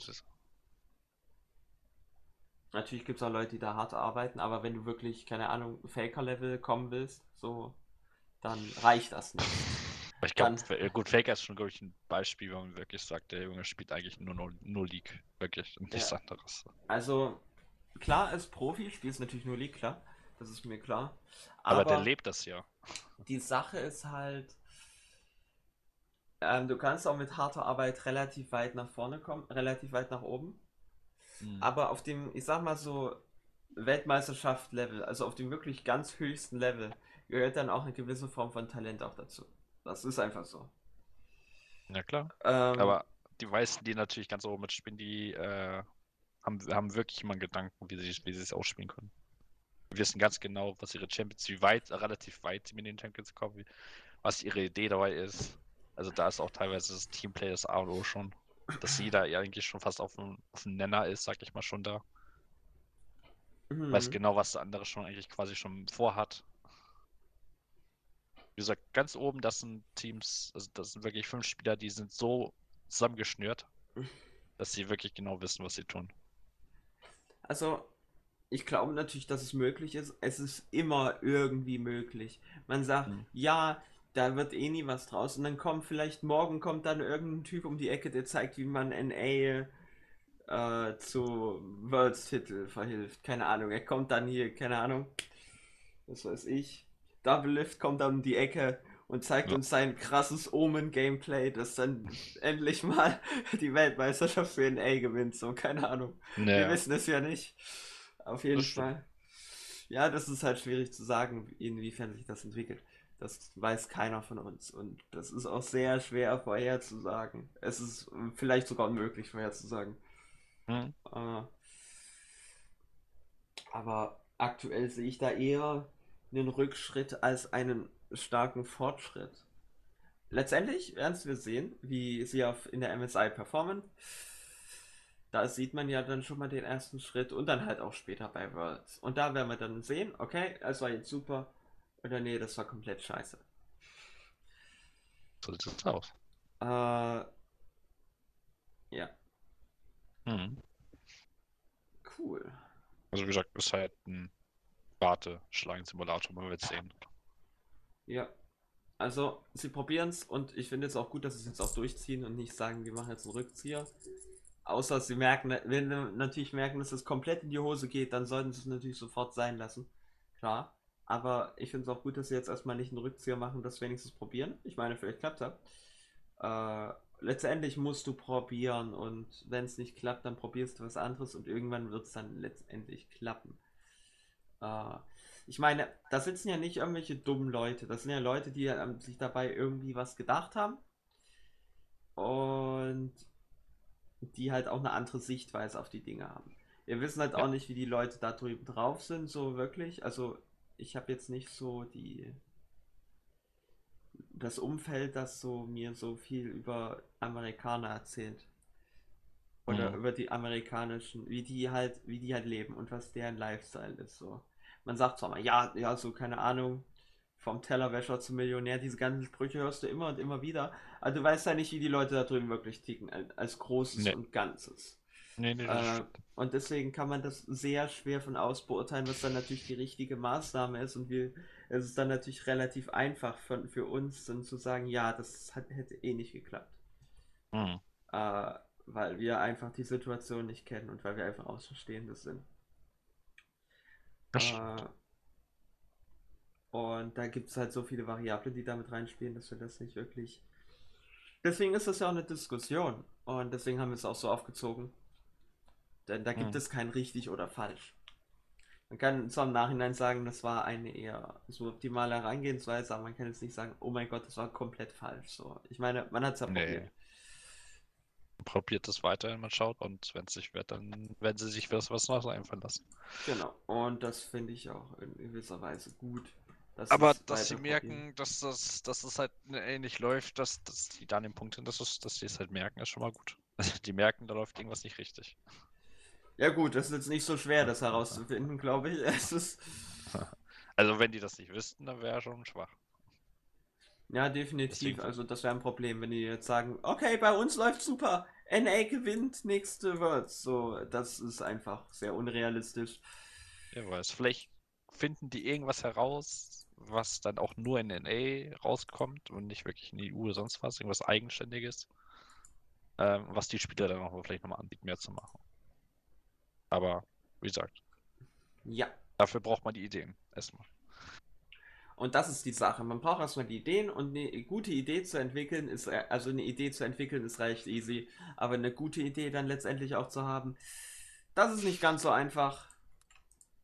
Natürlich gibt es auch Leute, die da hart arbeiten, aber wenn du wirklich, keine Ahnung, Faker-Level kommen willst, so, dann reicht das nicht. ich glaube, gut, Faker ist schon, glaube ich, ein Beispiel, wo man wirklich sagt, der Junge spielt eigentlich nur, nur League. Wirklich. Und nichts ja, anderes. also, klar, als Profi spielst natürlich nur League, klar, das ist mir klar. Aber der Aber lebt das ja. die Sache ist halt, ähm, du kannst auch mit harter Arbeit relativ weit nach vorne kommen, relativ weit nach oben. Hm. Aber auf dem, ich sag mal so, Weltmeisterschaft-Level, also auf dem wirklich ganz höchsten Level, gehört dann auch eine gewisse Form von Talent auch dazu. Das ist einfach so. Ja, klar. Ähm, Aber die meisten, die natürlich ganz oben mitspielen, die äh, haben, haben wirklich immer einen Gedanken, wie sie, wie sie es ausspielen können. Wir wissen ganz genau, was ihre Champions, wie weit, relativ weit sie mit den Champions kommen, was ihre Idee dabei ist. Also da ist auch teilweise das Teamplay das A und O schon. Dass jeder ja eigentlich schon fast auf dem, auf dem Nenner ist, sag ich mal schon da. Weiß mhm. genau, was der andere schon eigentlich quasi schon vorhat. Wie gesagt, ganz oben, das sind Teams, also das sind wirklich fünf Spieler, die sind so zusammengeschnürt, dass sie wirklich genau wissen, was sie tun. Also, ich glaube natürlich, dass es möglich ist. Es ist immer irgendwie möglich. Man sagt, Hm. ja, da wird eh nie was draus. Und dann kommt vielleicht morgen kommt dann irgendein Typ um die Ecke, der zeigt, wie man NA äh, zu Worlds-Titel verhilft. Keine Ahnung. Er kommt dann hier, keine Ahnung, was weiß ich. Double Lift kommt dann um die Ecke und zeigt Ja. uns sein krasses Omen-Gameplay, das dann (laughs) endlich mal (laughs) die Weltmeisterschaft für NA gewinnt. So, keine Ahnung. Wir Naja, wissen es ja nicht. Auf das jeden stimmt. Fall. Ja, das ist halt schwierig zu sagen, inwiefern sich das entwickelt. Das weiß keiner von uns. Und das ist auch sehr schwer vorherzusagen. Es ist vielleicht sogar unmöglich vorherzusagen. Hm. Äh, aber aktuell sehe ich da eher einen Rückschritt als einen starken Fortschritt. Letztendlich werden wir sehen, wie sie auf, in der MSI performen. Da sieht man ja dann schon mal den ersten Schritt und dann halt auch später bei Worlds. Und da werden wir dann sehen, okay, es war jetzt super oder nee, das war komplett scheiße. So sieht es aus. Äh, ja, Hm. cool. Also wie gesagt, ist halt ein Warte-Schlangen-Simulator, man wird sehen. Ja, also sie probieren es und ich finde es auch gut, dass sie es jetzt auch durchziehen und nicht sagen, wir machen jetzt einen Rückzieher. Außer sie merken, wenn sie natürlich merken, dass es komplett in die Hose geht, dann sollten sie es natürlich sofort sein lassen. Klar. Aber ich finde es auch gut, dass sie jetzt erstmal nicht einen Rückzieher machen, das wenigstens probieren. Ich meine, vielleicht klappt das. Äh, letztendlich musst du probieren und wenn es nicht klappt, dann probierst du was anderes und irgendwann wird es dann letztendlich klappen. Äh, ich meine, da sitzen ja nicht irgendwelche dummen Leute. Das sind ja Leute, die ähm, sich dabei irgendwie was gedacht haben und die halt auch eine andere Sichtweise auf die Dinge haben. Wir wissen halt auch Ja. nicht, wie die Leute da drüben drauf sind, so wirklich. Also, ich habe jetzt nicht so die das Umfeld, das so mir so viel über Amerikaner erzählt oder Hm. über die amerikanischen, wie die halt, wie die halt leben und was deren Lifestyle ist. So. Man sagt zwar mal, ja, ja, so keine Ahnung, vom Tellerwäscher zum Millionär, diese ganzen Sprüche hörst du immer und immer wieder, aber du weißt ja nicht, wie die Leute da drüben wirklich ticken, als Großes Nee. und Ganzes. Nee, nee, Äh, und deswegen kann man das sehr schwer von aus beurteilen, was dann natürlich die richtige Maßnahme ist. Und wir, es ist dann natürlich relativ einfach von, für uns dann zu sagen, ja, das hat, hätte eh nicht geklappt. Hm. Äh, weil wir einfach die Situation nicht kennen und weil wir einfach Außenstehende sind. Äh, und da gibt es halt so viele Variablen, die damit reinspielen, dass wir das nicht wirklich. Deswegen ist das ja auch eine Diskussion. Und deswegen haben wir es auch so aufgezogen. Denn da gibt Hm. es kein richtig oder falsch. Man kann zwar im Nachhinein sagen, das war eine eher suboptimale Herangehensweise, aber man kann jetzt nicht sagen, oh mein Gott, das war komplett falsch. So, ich meine, man hat es ja Nee. probiert. Probiert es weiterhin, man schaut und wenn es nicht wird, dann werden sie sich was, was Neues einfallen lassen. Genau. Und das finde ich auch in gewisser Weise gut. Das Aber dass sie merken, dass das, dass es halt ähnlich läuft, dass, dass die dann den Punkt sind, dass, es, dass sie es halt merken, ist schon mal gut. (laughs) die merken, da läuft irgendwas nicht richtig. Ja gut, das ist jetzt nicht so schwer, das herauszufinden, (laughs) glaube ich. Es ist, Also wenn die das nicht wüssten, dann wäre schon schwach. Ja, definitiv. Also das wäre ein Problem, wenn die jetzt sagen, okay, bei uns läuft super, NA gewinnt nächste Worlds. So, das ist einfach sehr unrealistisch. Wer weiß, vielleicht finden die irgendwas heraus, was dann auch nur in NA rauskommt und nicht wirklich in EU oder sonst was, irgendwas Eigenständiges, ähm, was die Spieler dann auch vielleicht nochmal anbieten, mehr zu machen. Aber wie gesagt, Ja. dafür braucht man die Ideen erstmal. Und das ist die Sache. Man braucht erstmal die Ideen und eine gute Idee zu entwickeln ist, äh, also eine Idee zu entwickeln ist recht easy, aber eine gute Idee dann letztendlich auch zu haben, das ist nicht ganz so einfach.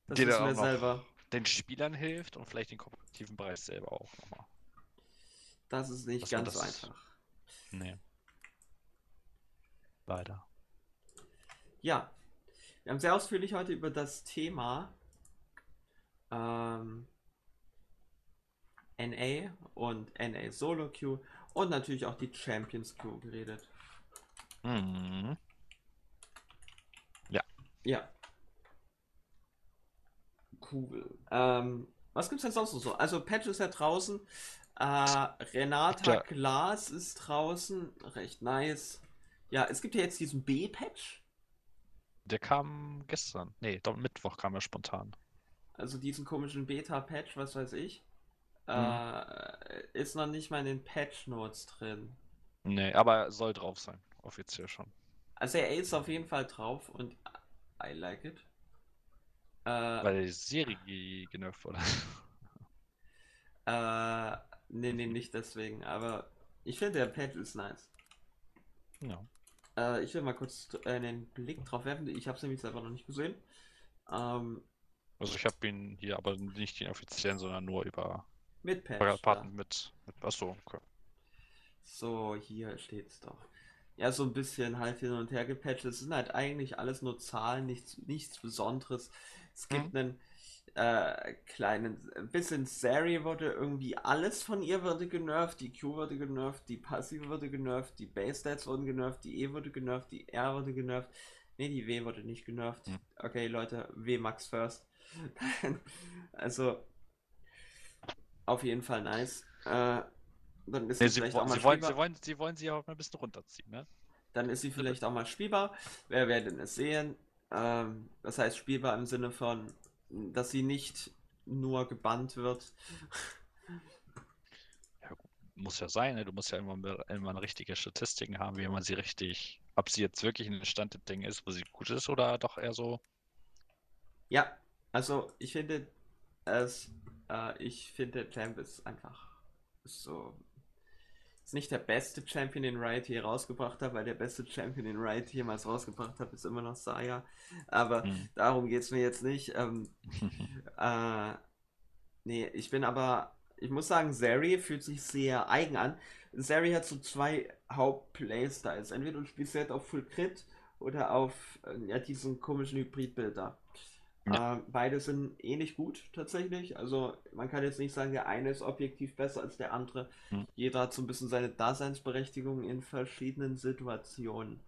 Das Die wissen wir selber. Den Spielern hilft und vielleicht den kompetitiven Bereich selber auch nochmal. Das ist nicht man ganz so das- einfach. Nee. Leider. Ja, wir haben sehr ausführlich heute über das Thema ähm, NA und NA Solo Queue und natürlich auch die Champions Queue geredet. Mhm. Ja. Cool. Ähm, was gibt's denn sonst noch so? Also Patch ist ja draußen. Äh, Renata Ja. Glas ist draußen. Recht nice. Ja, es gibt ja jetzt diesen B-Patch. Der kam gestern. Nee, Mittwoch kam er spontan. Also diesen komischen Beta-Patch, was weiß ich. Mhm. Äh, ist noch nicht mal in den Patch-Notes drin. Nee, aber soll drauf sein. Offiziell schon. Also er ist auf jeden Fall drauf und I like it. Äh, Weil die Serie ge- genervt wurde. (laughs) äh, nee, nee, nicht deswegen, aber ich finde der Patch ist nice. ja. Äh, ich will mal kurz äh, einen Blick drauf werfen. Ich habe es nämlich selber noch nicht gesehen. Ähm, Also ich habe ihn hier aber nicht den offiziellen, sondern nur über mit Patch. Partner mit, mit. Achso, okay. So, hier steht's doch. Ja, so ein bisschen halt hin und her gepatcht. Es sind halt eigentlich alles nur Zahlen, nichts, nichts Besonderes. Es gibt einen äh, kleinen, ein bisschen Sari wurde irgendwie alles von ihr wurde genervt. Die Q wurde genervt, die Passive wurde genervt, die Base Stats wurden genervt, die E wurde genervt, die R wurde genervt. Ne, die W wurde nicht genervt. Hm. Okay, Leute, W Max first. (laughs) also, auf jeden Fall nice. Äh, dann ist Nee, sie vielleicht auch mal sie, wollen, spielbar. sie, wollen, sie wollen sie auch mal ein bisschen runterziehen, ne? Dann ist sie vielleicht auch mal spielbar. Wir werden es sehen. Ähm, das heißt spielbar im Sinne von, dass sie nicht nur gebannt wird. Muss ja sein, ne? Du musst ja immer, immer richtige Statistiken haben, wie man sie richtig, ob sie jetzt wirklich in den Stand der Dinge ist, wo sie gut ist oder doch eher so. Ja, also ich finde es, äh, ich finde Champ ist einfach ist so, ist nicht der beste Champion, den Riot je rausgebracht hat, weil der beste Champion, den Riot jemals rausgebracht hat, ist immer noch Saya. Aber Hm. darum geht es mir jetzt nicht. Ähm, (laughs) Äh, nee, ich bin aber, ich muss sagen, Zeri fühlt sich sehr eigen an. Zeri hat so zwei Haupt-Playstyles. Entweder du spielst halt auf Full Crit oder auf äh, ja, diesen komischen Hybrid-Build da. Ja. Äh, beide sind ähnlich gut tatsächlich. Also man kann jetzt nicht sagen, der eine ist objektiv besser als der andere. Hm. Jeder hat so ein bisschen seine Daseinsberechtigung in verschiedenen Situationen.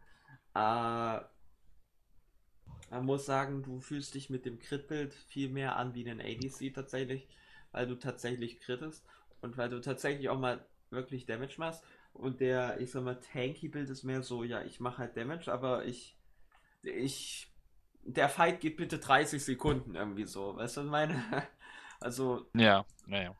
Äh, man muss sagen, du fühlst dich mit dem Crit-Bild viel mehr an wie ein ADC tatsächlich, weil du tatsächlich crittest und weil du tatsächlich auch mal wirklich Damage machst. Und der, ich sag mal, Tanky-Bild ist mehr so, ja, ich mache halt Damage, aber ich, ich, der Fight geht bitte 30 Sekunden irgendwie so, weißt du, was ich meine? (laughs) Also, Ja, naja.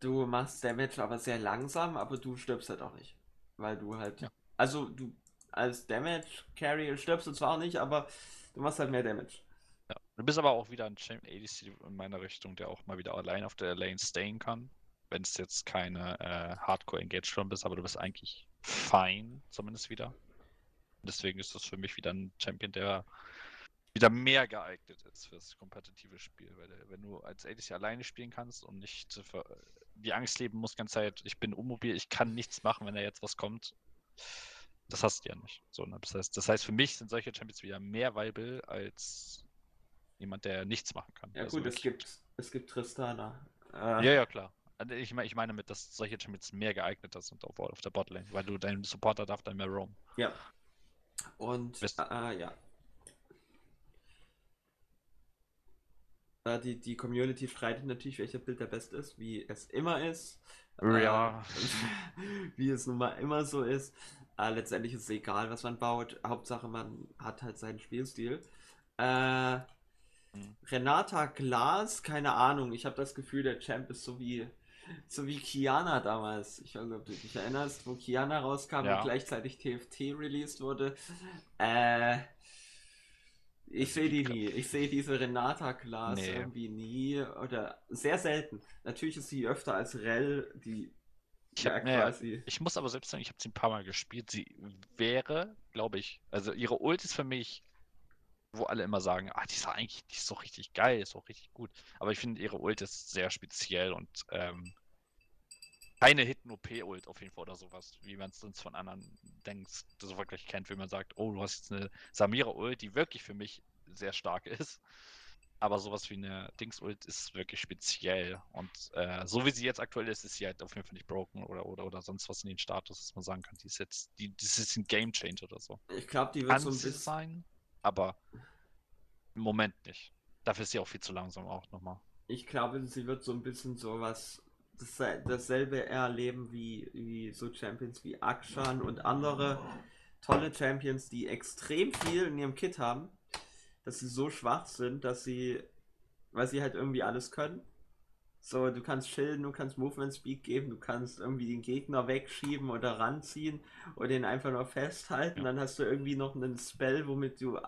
du machst Damage aber sehr langsam, aber du stirbst halt auch nicht. Weil du halt. Ja. Also du als Damage Carry stirbst du zwar auch nicht, aber du machst halt mehr Damage. Ja. Du bist aber auch wieder ein Champion ADC in meiner Richtung, der auch mal wieder allein auf der Lane stayen kann. Wenn es jetzt keine äh, Hardcore-Engage bist, aber du bist eigentlich fein, zumindest wieder. Deswegen ist das für mich wieder ein Champion, der wieder mehr geeignet ist fürs kompetitive Spiel. Weil der, wenn du als ADC alleine spielen kannst und nicht zu ver- die Angst leben musst, ganze Zeit, ich bin unmobil, ich kann nichts machen, wenn da jetzt was kommt. Das hast du ja nicht. So, ne? das, heißt, das heißt, für mich sind solche Champions wieder mehr viable als jemand, der nichts machen kann. Ja Also gut, es gibt es gibt Tristana. Äh, ja, ja, klar. Also ich, meine, ich meine mit, dass solche Champions mehr geeignet sind auf, auf der Botlane, weil du deinen Supporter darf dann mehr roam. Ja. Und äh, ja. Die, die Community streitet natürlich, welcher Bild der beste ist, wie es immer ist. Ja. Äh, (laughs) wie es nun mal immer so ist. Äh, letztendlich ist es egal, was man baut. Hauptsache, man hat halt seinen Spielstil. Äh, hm. Renata Glas, keine Ahnung. Ich habe das Gefühl, der Champ ist so wie so wie Kiana damals. Ich weiß nicht, ob du dich erinnerst, wo Kiana rauskam ja. und gleichzeitig TFT released wurde. Äh, ich sehe die nie. Ich sehe diese Renata Class nee. irgendwie nie oder sehr selten. Natürlich ist sie öfter als Rel, die ich, ja, quasi. ich muss aber selbst sagen, ich habe sie ein paar Mal gespielt. Sie wäre, glaube ich, also ihre Ult ist für mich, wo alle immer sagen, ah, die ist eigentlich, die ist doch richtig geil, ist doch richtig gut. Aber ich finde, ihre Ult ist sehr speziell und ähm, keine Hidden-OP-Ult auf jeden Fall oder sowas, wie man es sonst von anderen denkt, so wirklich kennt, wenn man sagt, oh, du hast jetzt eine Samira-Ult, die wirklich für mich sehr stark (laughs) ist. Aber sowas wie eine Dings-Ult ist wirklich speziell. Und äh, so wie sie jetzt aktuell ist, ist sie halt auf jeden Fall nicht broken oder, oder, oder sonst was in den Status, dass man sagen kann, die ist jetzt, die, das ist ein Game Changer oder so. Ich glaube, die wird kann so ein bisschen sein, aber im Moment nicht. Dafür ist sie auch viel zu langsam auch nochmal. Ich glaube, sie wird so ein bisschen sowas das, dasselbe erleben wie, wie so Champions wie Akshan und andere tolle Champions, die extrem viel in ihrem Kit haben, dass sie so schwach sind, dass sie, weil sie halt irgendwie alles können. So, du kannst schilden, du kannst Movement Speed geben, du kannst irgendwie den Gegner wegschieben oder ranziehen oder ihn einfach nur festhalten. Ja. Dann hast du irgendwie noch einen Spell, womit du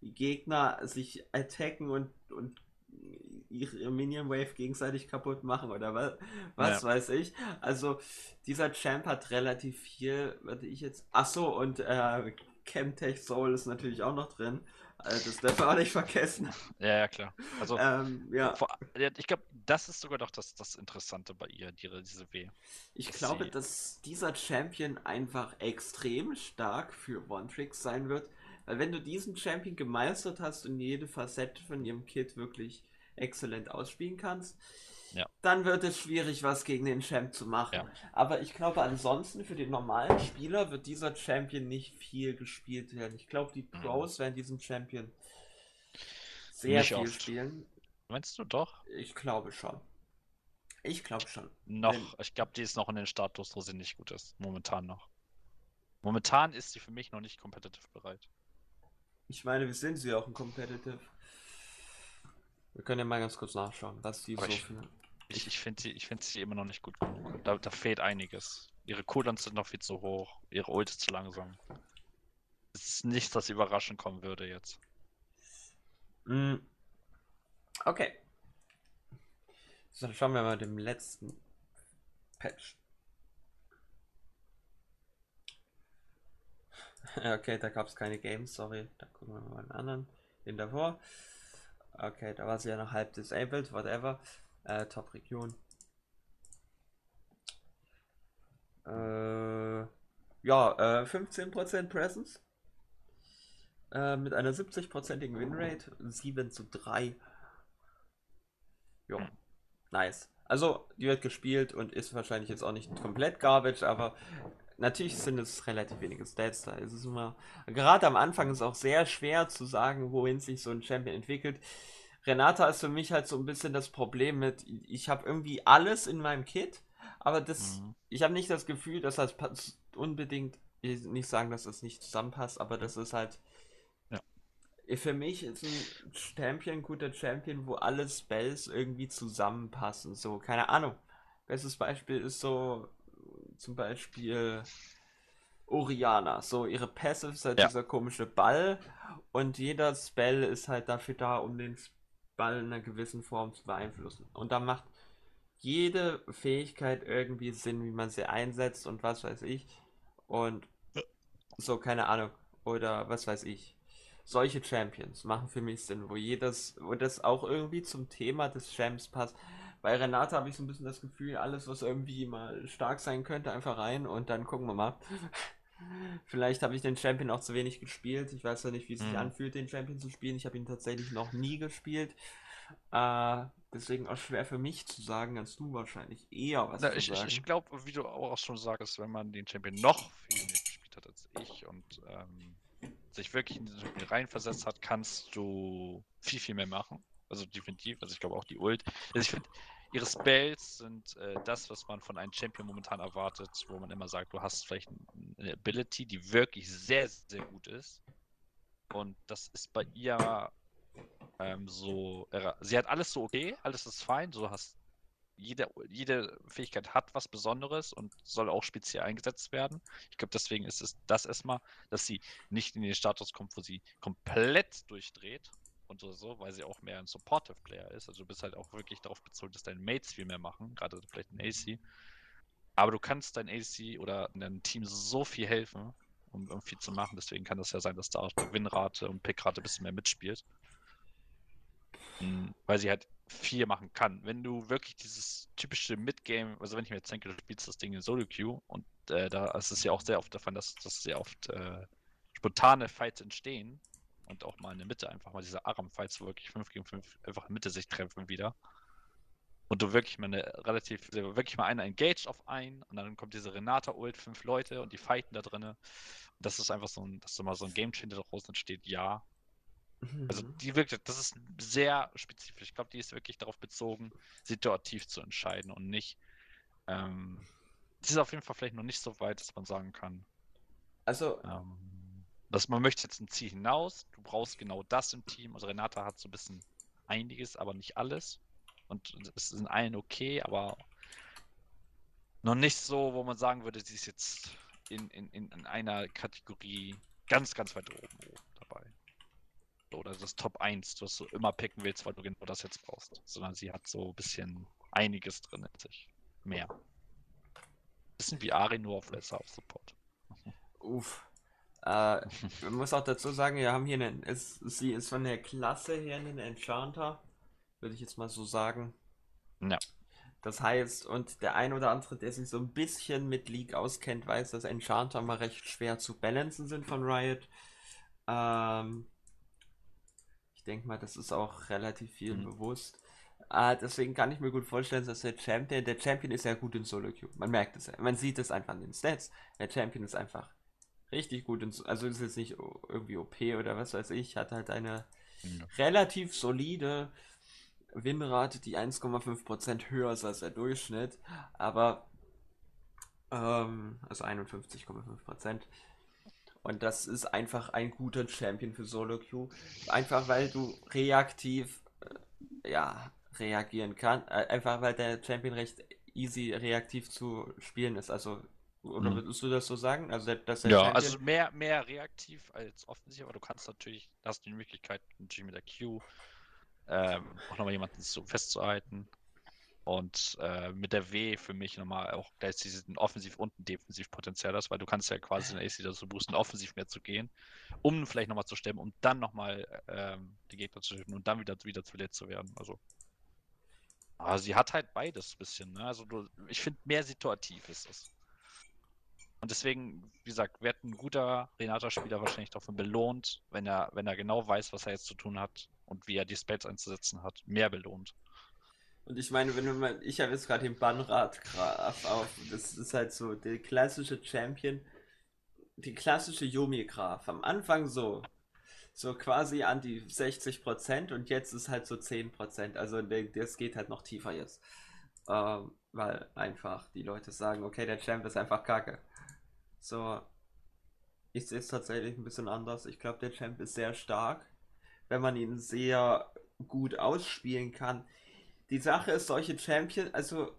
die Gegner sich attacken und, und ihre Minion Wave gegenseitig kaputt machen oder was, was ja. weiß ich. Also dieser Champ hat relativ viel, würde ich jetzt. Ach so und äh, Chemtech Soul ist natürlich auch noch drin. Also das darf man auch nicht vergessen. Ja, ja, klar. Also, ähm, ja. Vor, ich glaube, das ist sogar doch das, das Interessante bei ihr, die, diese W. Ich dass glaube, dass dieser Champion einfach extrem stark für One-Tricks sein wird. Weil wenn du diesen Champion gemeistert hast und jede Facette von ihrem Kit wirklich exzellent ausspielen kannst, ja. dann wird es schwierig, was gegen den Champ zu machen. Ja. Aber ich glaube, ansonsten für den normalen Spieler wird dieser Champion nicht viel gespielt werden. Ich glaube, die mhm. Pros mhm. werden diesen Champion sehr nicht viel oft. spielen. Meinst du doch? Ich glaube schon. Ich glaube schon. Noch, Wenn... ich glaube, die ist noch in den Status, wo sie nicht gut ist. Momentan noch. Momentan ist sie für mich noch nicht competitive bereit. Ich meine, wir sind sie auch in competitive. Wir können ja mal ganz kurz nachschauen, was die Aber so ich, für. Ich, ich finde sie, find sie immer noch nicht gut genug. Da, da fehlt einiges. Ihre Cooldowns sind noch viel zu hoch. Ihre Ult ist zu langsam. Es ist nichts, das überraschend kommen würde jetzt. Mm. Okay. So, dann schauen wir mal dem letzten Patch. (laughs) okay, da gab es keine Games, sorry. Da gucken wir mal einen anderen. Den davor. Okay, da war sie ja noch halb disabled, whatever. Äh, Top-Region. Äh, ja, äh, 15% Presence. Äh, mit einer 70%igen Winrate. 7 zu 3. Jo, nice. Also, die wird gespielt und ist wahrscheinlich jetzt auch nicht komplett garbage, aber natürlich sind es relativ wenige Stats da. Es ist immer, gerade am Anfang ist es auch sehr schwer zu sagen, wohin sich so ein Champion entwickelt. Renata ist für mich halt so ein bisschen das Problem mit, ich habe irgendwie alles in meinem Kit, aber das, mhm. ich habe nicht das Gefühl, dass das unbedingt, ich nicht sagen, dass das nicht zusammenpasst, aber das ist halt, ja. für mich ist ein Champion guter Champion, wo alle Spells irgendwie zusammenpassen. So, keine Ahnung. Bestes Beispiel ist so, zum Beispiel Oriana. So, ihre Passive ist halt ja. dieser komische Ball und jeder Spell ist halt dafür da, um den Ball in einer gewissen Form zu beeinflussen. Und da macht jede Fähigkeit irgendwie Sinn, wie man sie einsetzt und was weiß ich. Und so, keine Ahnung. Oder was weiß ich. Solche Champions machen für mich Sinn, wo jedes, wo das auch irgendwie zum Thema des Champs passt. Bei Renata habe ich so ein bisschen das Gefühl, alles, was irgendwie mal stark sein könnte, einfach rein und dann gucken wir mal. (laughs) Vielleicht habe ich den Champion auch zu wenig gespielt. Ich weiß ja nicht, wie es sich mhm. anfühlt, den Champion zu spielen. Ich habe ihn tatsächlich noch nie gespielt. Äh, deswegen auch schwer für mich zu sagen, als du wahrscheinlich eher was Na, zu ich ich glaube, wie du auch schon sagst, wenn man den Champion noch viel mehr gespielt hat als ich und ähm, sich wirklich in den Champion reinversetzt hat, kannst du viel, viel mehr machen. Also definitiv. Also ich glaube auch die Ult. Also ich finde, ihre Spells sind äh, das, was man von einem Champion momentan erwartet, wo man immer sagt, du hast vielleicht eine Ability, die wirklich sehr, sehr gut ist. Und das ist bei ihr ähm, so. Sie hat alles so okay, alles ist fein. Du hast jede, jede Fähigkeit hat was Besonderes und soll auch speziell eingesetzt werden. Ich glaube, deswegen ist es das erstmal, dass sie nicht in den Status kommt, wo sie komplett durchdreht und so, so, weil sie auch mehr ein Supportive Player ist. Also du bist halt auch wirklich darauf bezogen, dass deine Mates viel mehr machen, gerade vielleicht ein AC. Aber du kannst dein AC oder deinem Team so viel helfen, um, um viel zu machen. Deswegen kann das ja sein, dass da auch die Winrate und Pickrate ein bisschen mehr mitspielt. Mhm, Weil sie halt viel machen kann. Wenn du wirklich dieses typische Midgame, also wenn ich mir jetzt denke, du spielst das Ding in Solo Queue und äh, da ist es ja auch sehr oft davon, dass, dass sehr oft äh, spontane Fights entstehen und auch mal in der Mitte einfach mal diese Aram-Fights, wo wirklich 5 gegen 5 einfach in Mitte sich treffen wieder. Und du wirklich mal eine relativ, also wirklich mal einer engaged auf einen und dann kommt diese Renata-Ult, fünf Leute und die fighten da drinne. Und das ist einfach so ein, dass da mal so ein Game Changer daraus entsteht, ja. Also Mhm. die wirklich, das ist sehr spezifisch. Ich glaube, die ist wirklich darauf bezogen, situativ zu entscheiden und nicht. Ähm, sie ist auf jeden Fall vielleicht noch nicht so weit, dass man sagen kann, Also, ähm, dass man möchte jetzt ein Ziel hinaus. Du brauchst genau das im Team. Also Renata hat so ein bisschen einiges, aber nicht alles. Und es sind allen okay, aber noch nicht so, wo man sagen würde, sie ist jetzt in, in, in in einer Kategorie ganz, ganz weit oben, oben dabei. Oder das Top 1, was du immer picken willst, weil du genau das jetzt brauchst. Sondern sie hat so ein bisschen einiges drin in sich. Mehr. Bisschen wie Ari nur auf Lesser auf Support. uff. Äh, man muss auch dazu sagen, wir haben hier einen, es, sie ist von der Klasse her ein Enchanter, würde ich jetzt mal so sagen. Ja. Das heißt, und der ein oder andere, der sich so ein bisschen mit League auskennt, weiß, dass Enchanter mal recht schwer zu balancen sind von Riot. Ähm, ich denke mal, das ist auch relativ vielen Mhm. bewusst. Äh, deswegen kann ich mir gut vorstellen, dass der Champion, der Champion ist ja gut in Solo Queue. Man merkt es, ja. man sieht es einfach an den Stats. Der Champion ist einfach richtig gut in, So- also ist jetzt nicht irgendwie OP oder was weiß ich, hat halt eine Ja. relativ solide Winrate, die 1,5% höher ist als der Durchschnitt, aber ähm, also 51,5%. Und das ist einfach ein guter Champion für Solo Queue. Einfach weil du reaktiv äh, ja, reagieren kannst. Äh, einfach weil der Champion recht easy reaktiv zu spielen ist. Also, oder Mhm. würdest du das so sagen? Also, dass Ja, also mehr, mehr reaktiv als offensiv, aber du kannst natürlich, hast du die Möglichkeit, natürlich mit der Q ähm, auch nochmal jemanden so festzuhalten. Und äh, mit der W für mich nochmal auch gleich diesen Offensiv- und ein Defensivpotenzial hast, weil du kannst ja quasi den AC dazu boosten, offensiv mehr zu gehen, um vielleicht nochmal zu stemmen, um dann nochmal ähm, die Gegner zu töten und dann wieder, wieder zuletzt zu werden. Also. Aber sie hat halt beides ein bisschen, ne? Also du, ich finde, mehr situativ ist es. Und deswegen, wie gesagt, wird ein guter Renata-Spieler wahrscheinlich davon belohnt, wenn er, wenn er genau weiß, was er jetzt zu tun hat und wie er die Spells einzusetzen hat, mehr belohnt. Und ich meine, wenn mal, ich habe jetzt gerade den Bannrad Graf auf, das ist halt so der klassische Champion, die klassische Yomi Graf. Am Anfang so, so quasi an die 60% und jetzt ist halt so 10%. Also das geht halt noch tiefer jetzt. Ähm, weil einfach die Leute sagen, okay, der Champ ist einfach kacke. So, ich sehe es tatsächlich ein bisschen anders. Ich glaube, der Champ ist sehr stark, wenn man ihn sehr gut ausspielen kann. Die Sache ist, solche Champions, also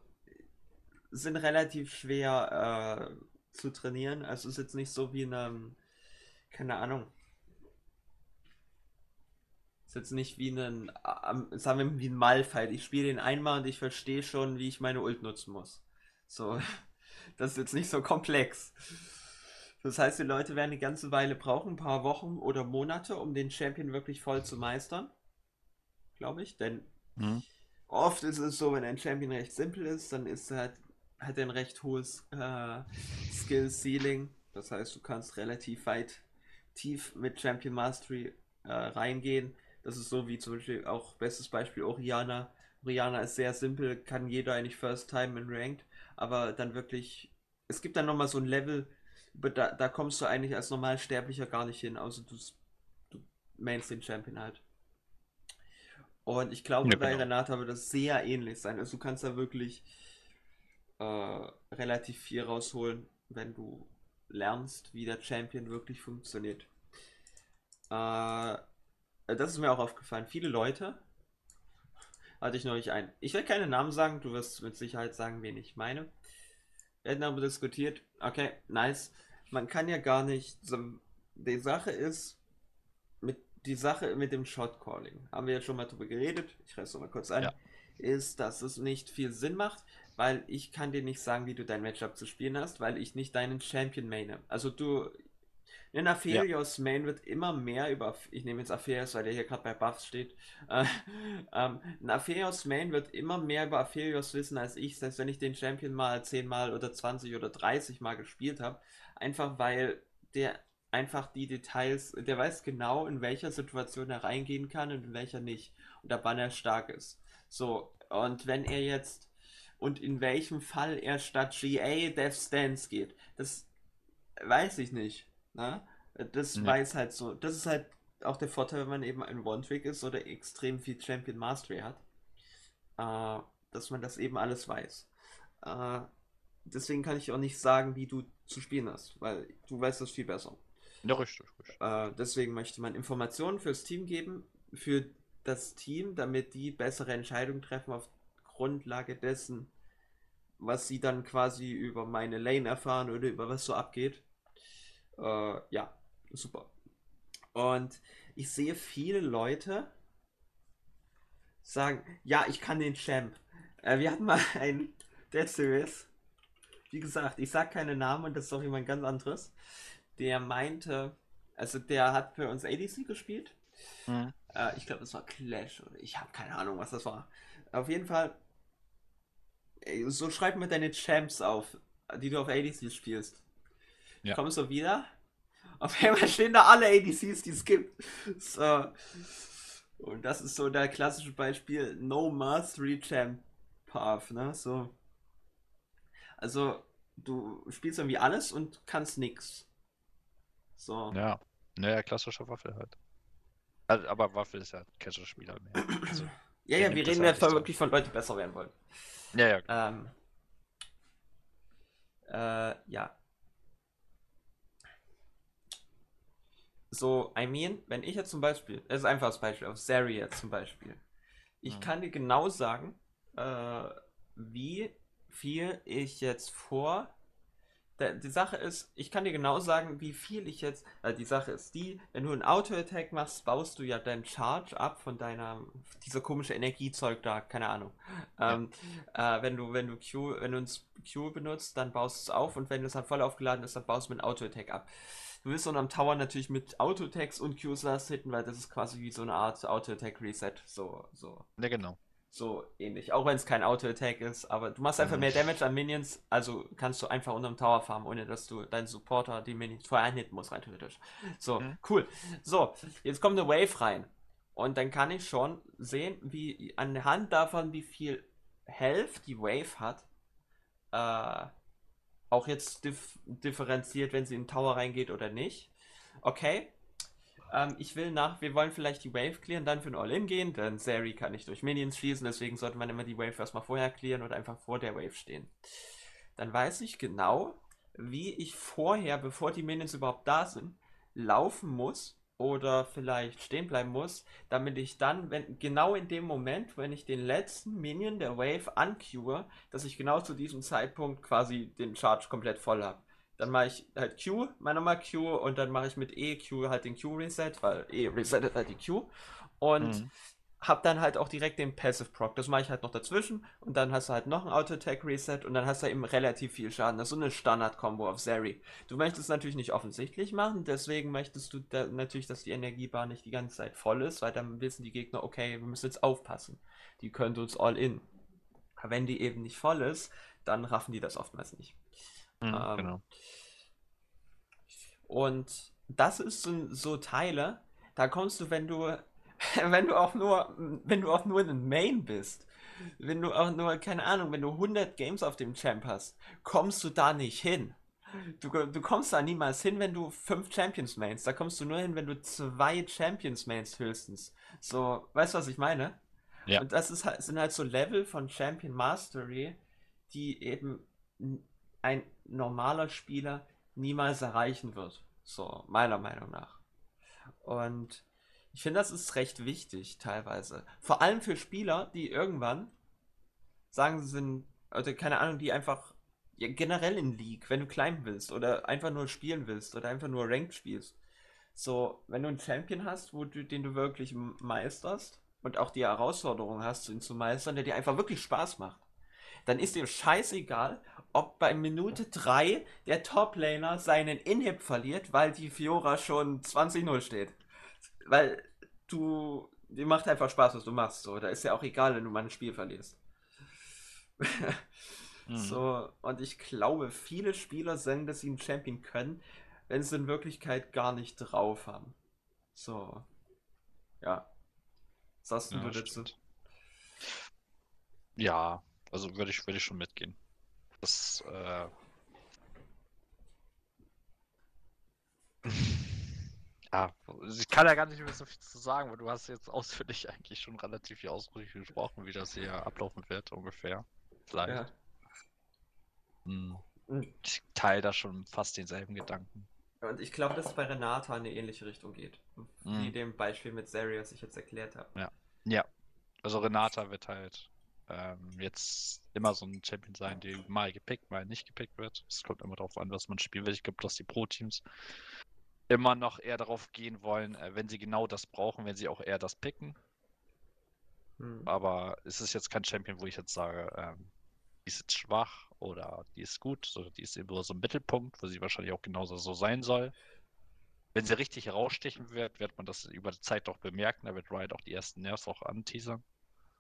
sind relativ schwer äh, zu trainieren. Also ist jetzt nicht so wie in einem, keine Ahnung. Ist jetzt nicht wie ein, sagen wir mal, wie ein Malfight. Ich spiele den einmal und ich verstehe schon, wie ich meine Ult nutzen muss. So, (laughs) das ist jetzt nicht so komplex. Das heißt, die Leute werden eine ganze Weile brauchen, ein paar Wochen oder Monate, um den Champion wirklich voll zu meistern. Glaube ich. Denn Mhm. Oft ist es so, wenn ein Champion recht simpel ist, dann ist er halt, hat er ein recht hohes äh, Skill Ceiling. Das heißt, du kannst relativ weit tief mit Champion Mastery äh, reingehen. Das ist so wie zum Beispiel auch bestes Beispiel Oriana. Oriana ist sehr simpel, kann jeder eigentlich First Time in Ranked, aber dann wirklich, es gibt dann nochmal so ein Level, da, da kommst du eigentlich als Normalsterblicher gar nicht hin, außer du, du mainst den Champion halt. Und ich glaube, ja, bei genau. Renata wird das sehr ähnlich sein. Also du kannst da wirklich äh, relativ viel rausholen, wenn du lernst, wie der Champion wirklich funktioniert. Äh, das ist mir auch aufgefallen. Viele Leute hatte ich nicht ein. Ich werde keine Namen sagen, du wirst mit Sicherheit sagen, wen ich meine. Wir hätten darüber diskutiert. Okay, nice. Man kann ja gar nicht. Die Sache ist, mit die Sache mit dem Shot Calling, haben wir ja schon mal drüber geredet. Ich reiße mal kurz ein. Ja. Ist, dass es nicht viel Sinn macht, weil ich kann dir nicht sagen, wie du dein Matchup zu spielen hast, weil ich nicht deinen Champion maine. Also du, in Aphelios ja. Main wird immer mehr über, ich nehme jetzt Aphelios, weil der hier gerade bei Buffs steht. Äh, (laughs) ähm, ein Aphelios Main wird immer mehr über Aphelios wissen als ich, selbst wenn ich den Champion mal 10 mal oder 20 oder 30 mal gespielt habe. Einfach weil der einfach die Details, der weiß genau, in welcher Situation er reingehen kann und in welcher nicht. Und ab wann er stark ist. So, und wenn er jetzt und in welchem Fall er statt GA Death Stance geht, das weiß ich nicht. Ne? Das nee. weiß halt so. Das ist halt auch der Vorteil, wenn man eben ein One-Trick ist oder extrem viel Champion Mastery hat. Äh, dass man das eben alles weiß. Äh, deswegen kann ich auch nicht sagen, wie du zu spielen hast, weil du weißt das viel besser. Ja, richtig, richtig. Äh, deswegen möchte man Informationen fürs Team geben, für das Team, damit die bessere Entscheidungen treffen auf Grundlage dessen, was sie dann quasi über meine Lane erfahren oder über was so abgeht. Äh, ja, super. Und ich sehe viele Leute sagen, ja, ich kann den Champ. Äh, wir hatten mal (laughs) ein Dead Series. Wie gesagt, ich sag keine Namen und das ist doch jemand ganz anderes. Der meinte, also der hat für uns ADC gespielt. Mhm. Äh, ich glaube, das war Clash oder ich habe keine Ahnung, was das war. Auf jeden Fall, so schreib mir deine Champs auf, die du auf ADC spielst. Ja. Kommst du wieder? Auf einmal stehen da alle ADCs, die es gibt. So. Und das ist so der klassische Beispiel No Mastery Champ Path, ne? So. Also, du spielst irgendwie alles und kannst nix. So. Ja. Naja, klassischer Waffel halt. Also, aber Waffel ist ja Casual-Spieler mehr. Also, (clears throat) ja, ja, wir reden halt ja wirklich von Leuten, die besser werden wollen. Ja, ja. Ähm, äh, ja. So, I mean, wenn ich jetzt zum Beispiel, das ist einfach das Beispiel, auf Zaria zum Beispiel, ich mhm. kann dir genau sagen, äh, wie viel ich jetzt vor. die Sache ist, ich kann dir genau sagen, wie viel ich jetzt. Äh, die Sache ist die, wenn du einen Auto-Attack machst, baust du ja deinen Charge ab von deiner. dieser komische Energiezeug da, keine Ahnung. Ähm, äh, wenn du, wenn du Q, wenn du ein Q benutzt, dann baust du es auf und wenn es dann voll aufgeladen ist, dann baust du mit einem Auto-Attack ab. Du willst unterm Tower natürlich mit Auto-Attacks und Q-Slash hitten, weil das ist quasi wie so eine Art Auto-Attack-Reset. So, so. Ja, genau. So ähnlich. Auch wenn es kein Auto-Attack ist, aber du machst einfach mhm. mehr Damage an Minions, also kannst du einfach unterm Tower farmen, ohne dass du deinen Supporter die Minions vorher einhitten musst, rein theoretisch. So, mhm. cool. So, jetzt kommt eine Wave rein. Und dann kann ich schon sehen, wie anhand davon, wie viel Health die Wave hat, äh, auch jetzt dif differenziert, wenn sie in den Tower reingeht oder nicht. Okay. Ähm, ich will nach, wir wollen vielleicht die Wave clearen, dann für ein All-In gehen, denn Sari kann nicht durch Minions schießen, deswegen sollte man immer die Wave erstmal vorher clearen oder einfach vor der Wave stehen. Dann weiß ich genau, wie ich vorher, bevor die Minions überhaupt da sind, laufen muss, oder vielleicht stehen bleiben muss, damit ich dann, wenn genau in dem Moment, wenn ich den letzten Minion der Wave uncure, dass ich genau zu diesem Zeitpunkt quasi den Charge komplett voll habe. Dann mache ich halt Q, meine nochmal Q und dann mache ich mit E Q halt den Q Reset, weil E resettet halt die Q. Und mhm hab dann halt auch direkt den Passive Proc. Das mache ich halt noch dazwischen und dann hast du halt noch ein Auto-Attack Reset und dann hast du eben relativ viel Schaden. Das ist so eine Standard-Kombo auf Zeri. Du möchtest natürlich nicht offensichtlich machen, deswegen möchtest du da natürlich, dass die Energiebar nicht die ganze Zeit voll ist, weil dann wissen die Gegner, okay, wir müssen jetzt aufpassen. Die können uns all in. Aber wenn die eben nicht voll ist, dann raffen die das oftmals nicht. Mhm, ähm, genau. Und das ist so, so Teile, da kommst du, wenn du (laughs) wenn du auch nur, wenn du auch nur ein Main bist, wenn du auch nur, keine Ahnung, wenn du 100 Games auf dem Champ hast, kommst du da nicht hin. Du, du kommst da niemals hin, wenn du fünf Champions Mains. Da kommst du nur hin, wenn du zwei Champions Mains höchstens. So, weißt du, was ich meine? Ja. Und das ist halt, sind halt so Level von Champion Mastery, die eben ein normaler Spieler niemals erreichen wird. So, meiner Meinung nach. Und ich finde, das ist recht wichtig teilweise. Vor allem für Spieler, die irgendwann sagen, sie sind, oder keine Ahnung, die einfach ja, generell in League, wenn du climben willst oder einfach nur spielen willst oder einfach nur Ranked spielst. So, wenn du einen Champion hast, wo du, den du wirklich meisterst und auch die Herausforderung hast, ihn zu meistern, der dir einfach wirklich Spaß macht, dann ist dir scheißegal, ob bei Minute 3 der Top-Laner seinen Inhib verliert, weil die Fiora schon 20-0 steht weil du, dir macht einfach Spaß, was du machst. So, da ist ja auch egal, wenn du mal ein Spiel verlierst. (laughs) mhm. So, und ich glaube, viele Spieler sagen, dass sie einen Champion können, wenn sie in Wirklichkeit gar nicht drauf haben. So. Ja. Was sagst du ja, dazu? Ja, also würde ich, würde ich schon mitgehen. Das, äh... Ja, (laughs) ich kann ja gar nicht mehr so viel zu sagen, weil du hast jetzt ausführlich (laughs) eigentlich schon relativ viel ausführlich gesprochen, wie das hier ablaufen wird, ungefähr. Vielleicht. Ja. Hm. hm. Ich teile da schon fast denselben Gedanken. Und ich glaube, dass es bei Renata in eine ähnliche Richtung geht. Wie hm. dem Beispiel mit Zaria, das ich jetzt erklärt habe. Ja. Ja. Also Renata wird halt ähm, jetzt immer so ein Champion sein, der mal gepickt, mal nicht gepickt wird. Es kommt immer darauf an, was man spielen will. Ich glaube, dass die Pro-Teams immer noch eher darauf gehen wollen, äh, wenn sie genau das brauchen, wenn sie auch eher das picken. Hm. Aber es ist jetzt kein Champion, wo ich jetzt sage, ähm, die ist jetzt schwach oder die ist gut, sondern die ist eben so ein Mittelpunkt, wo sie wahrscheinlich auch genauso so sein soll. Wenn sie richtig herausstechen wird, wird man das über die Zeit doch bemerken. Da wird Riot auch die ersten Nerves auch anteasern.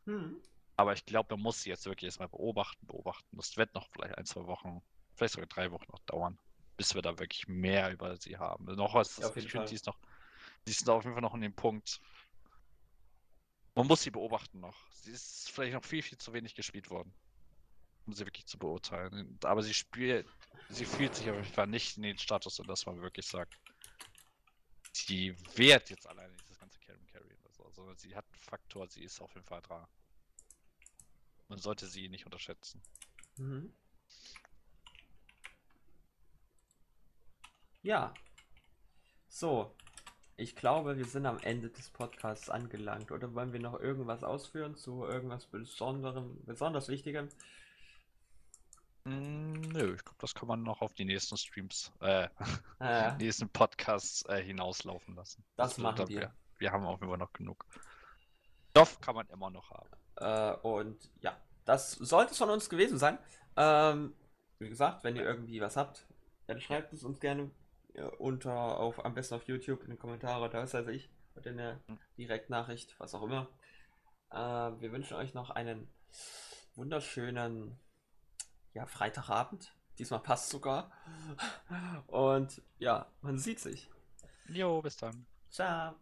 Hm. Aber ich glaube, man muss sie jetzt wirklich erstmal beobachten, beobachten. Das wird noch vielleicht ein, zwei Wochen, vielleicht sogar drei Wochen noch dauern bis wir da wirklich mehr über sie haben. Noch was, ja, ich finde, die ist noch, die ist auf jeden Fall noch in dem Punkt. Man muss sie beobachten noch. Sie ist vielleicht noch viel, viel zu wenig gespielt worden, um sie wirklich zu beurteilen. Aber sie spielt, sie fühlt sich auf jeden Fall nicht in den Status, und dass man wirklich sagt, sie wehrt jetzt alleine dieses ganze Carry Carry oder so. Also sie hat einen Faktor, sie ist auf jeden Fall dran. Man sollte sie nicht unterschätzen. Mhm. Ja. So. Ich glaube, wir sind am Ende des Podcasts angelangt. Oder wollen wir noch irgendwas ausführen zu irgendwas Besonderem, besonders Wichtigem? Mm, nö, ich glaube, das kann man noch auf die nächsten Streams, äh, (laughs) äh. nächsten Podcasts äh, hinauslaufen lassen. Das, das machen wir. wir. Wir haben auf jeden Fall noch genug. Stoff kann man immer noch haben. Äh, und ja, das sollte es von uns gewesen sein. Ähm, wie gesagt, wenn ihr irgendwie was habt, dann schreibt es uns gerne unter auf am besten auf YouTube in den Kommentaren, da ist also ich oder in der. Direktnachricht, was auch immer. Äh, wir wünschen euch noch einen wunderschönen ja, Freitagabend. Diesmal passt sogar. Und ja, man sieht sich. Jo, bis dann. Ciao.